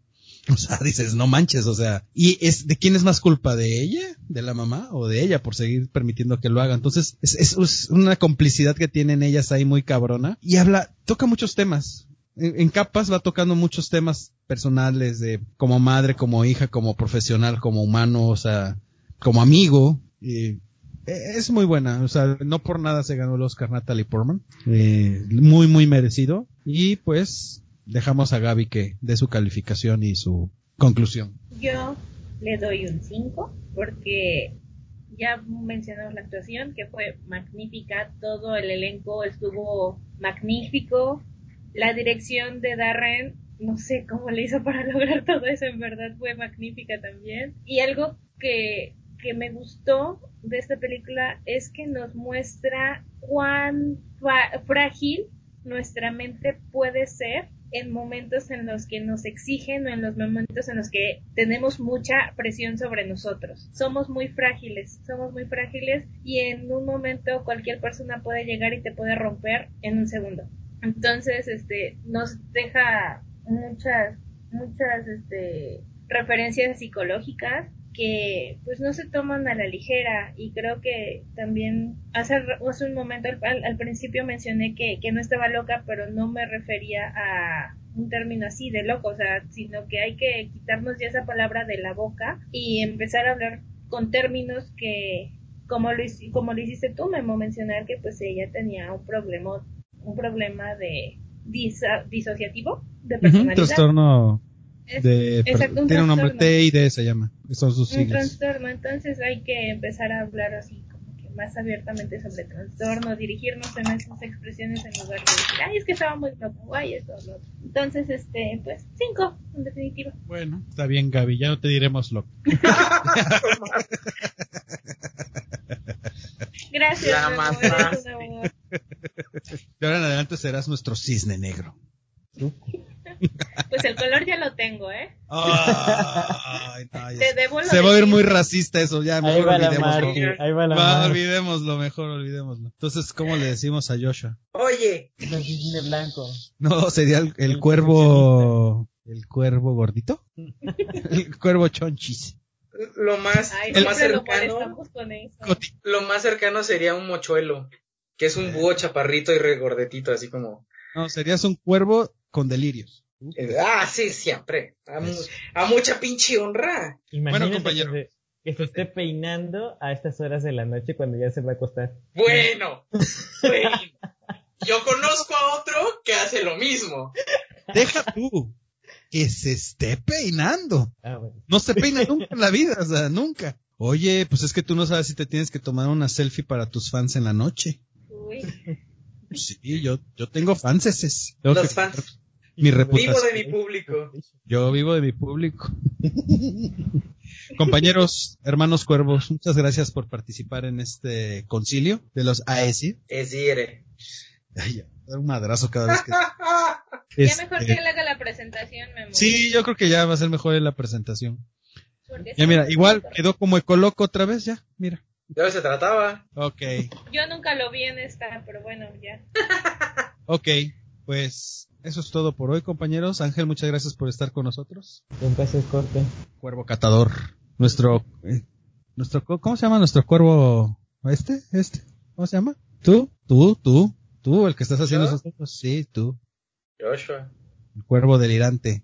A: O sea, dices, no manches, o sea, ¿y es de quién es más culpa? ¿De ella? ¿De la mamá? ¿O de ella por seguir permitiendo que lo haga? Entonces, es, es- es una complicidad que tienen ellas ahí muy cabrona y habla, toca muchos temas. En, capas va tocando muchos temas personales de como madre, como hija, como profesional, como humano, o sea, como amigo. y es muy buena, o sea, no por nada se ganó el Oscar Natalie Portman, eh, muy muy merecido y pues dejamos a Gaby que dé su calificación y su conclusión.
E: Yo le doy un 5 porque ya mencionamos la actuación que fue magnífica, todo el elenco estuvo magnífico, la dirección de Darren, no sé cómo le hizo para lograr todo eso, en verdad fue magnífica también. Y algo que, que me gustó de esta película es que nos muestra cuán frágil nuestra mente puede ser en momentos en los que nos exigen o en los momentos en los que tenemos mucha presión sobre nosotros. Somos muy frágiles, somos muy frágiles y en un momento cualquier persona puede llegar y te puede romper en un segundo. Entonces, este, nos deja muchas, muchas, este, referencias psicológicas que pues no se toman a la ligera. Y creo que también hace, hace un momento al, principio mencioné que, que, no estaba loca pero no me refería a un término así de loco o sea sino que hay que quitarnos ya esa palabra de la boca y empezar a hablar con términos que como lo, como lo hiciste tú Memo mencionar que pues ella tenía un problema un problema de disociativo de personalidad
A: trastorno de, tiene un nombre T y D se llama. Son sus
E: un trastorno, entonces hay que empezar a hablar así como que más abiertamente sobre trastorno, dirigirnos en esas expresiones en lugar de decir, ay, es que estaba muy loco, ay, esto, lo Entonces, este, pues, cinco, en definitiva.
A: Bueno, está bien, Gaby, ya no te diremos loco.
E: Gracias. La más
A: De ahora en adelante serás nuestro cisne negro.
E: Pues el color ya lo tengo, ¿eh?
A: Se va a ir muy racista eso, ya mejor olvidémoslo.
F: ahí va la
A: olvidémoslo, mejor olvidémoslo. Entonces, ¿cómo le decimos a Joshua?
C: Oye.
F: El blanco.
A: No, sería el, cuervo... ¿El cuervo gordito? el cuervo chonchis.
C: Lo más, lo más cercano... Lo más cercano sería un mochuelo, que es un búho chaparrito y regordetito, así como...
A: No, serías un cuervo con delirios.
C: Eh, ah, sí, siempre. A, mucha pinche honra.
F: Imagínate bueno, compañero. Que, se, esté peinando a estas horas de la noche cuando ya se va a acostar.
C: Bueno, bueno. Yo conozco a otro que hace lo mismo.
A: Deja tú que se esté peinando. Ah, no se peina nunca en la vida, o sea, nunca. Oye, pues es que tú no sabes si te tienes que tomar una selfie para tus fans en la noche. Uy. Sí, yo, yo tengo fans.
C: Los fans.
A: Mi reputación.
C: Vivo de mi público.
A: Yo vivo de mi público. Compañeros, hermanos cuervos, muchas gracias por participar en este concilio de los AESI.
C: ESIRE.
A: Ay, dar un madrazo cada vez que.
E: ya mejor que él haga la presentación, Memo.
A: Sí, yo creo que ya va a ser mejor la presentación. Ya mira, igual quedó como ecoloco otra vez, ya, mira.
C: De se trataba.
A: Ok.
E: Yo nunca lo vi en esta, pero bueno, ya.
A: ok, pues eso es todo por hoy, compañeros. Ángel, muchas gracias por estar con nosotros.
F: Un placer, corte.
A: Cuervo catador. Nuestro, eh, nuestro, ¿cómo se llama nuestro cuervo? ¿Este? ¿Este? ¿Cómo se llama? ¿Tú? ¿Tú? ¿Tú? ¿Tú? ¿El que estás haciendo esos cosas? Sí, tú.
C: Joshua.
A: El cuervo delirante.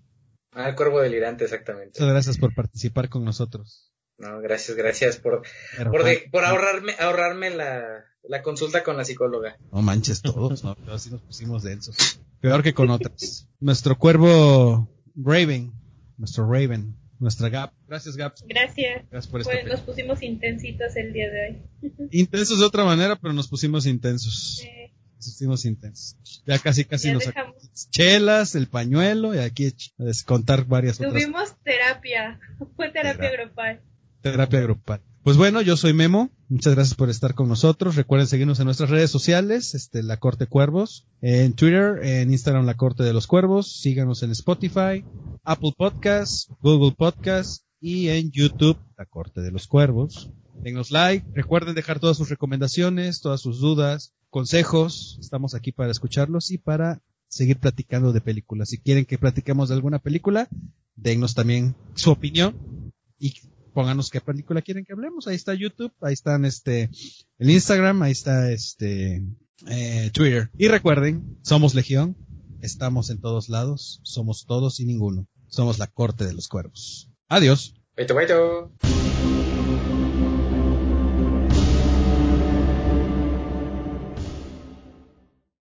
C: Ah, el cuervo delirante, exactamente.
A: Muchas gracias por participar con nosotros.
C: No, gracias, gracias por, por, por, ahorrarme, ahorrarme la, la consulta con la psicóloga.
A: No manches todos, ¿no? Así nos pusimos densos. Peor que con otras. Nuestro cuervo Raven, nuestro Raven, nuestra Gap. Gracias, Gap.
E: Gracias. Gracias por pues nos pusimos intensitos el día de hoy.
A: Intensos de otra manera, pero nos pusimos intensos. Sí. Nos pusimos intensos. Ya casi, casi nos sacamos chelas, el pañuelo y aquí a descontar varias
E: Tuvimos otras. Tuvimos terapia. Fue terapia grupal.
A: Terapia grupal. Pues bueno, yo soy Memo. Muchas gracias por estar con nosotros. Recuerden seguirnos en nuestras redes sociales, este, La Corte Cuervos, en Twitter, en Instagram, La Corte de los Cuervos. Síganos en Spotify, Apple Podcasts, Google Podcasts y en YouTube, La Corte de los Cuervos. Denos like. Recuerden dejar todas sus recomendaciones, todas sus dudas, consejos. Estamos aquí para escucharlos y para seguir platicando de películas. Si quieren que platiquemos de alguna película, denos también su opinión y pónganos qué película quieren que hablemos. Ahí está YouTube, ahí están este, el Instagram, ahí está este, eh, Twitter. Y recuerden, somos Legión, estamos en todos lados, somos todos y ninguno. Somos la corte de los cuervos. Adiós.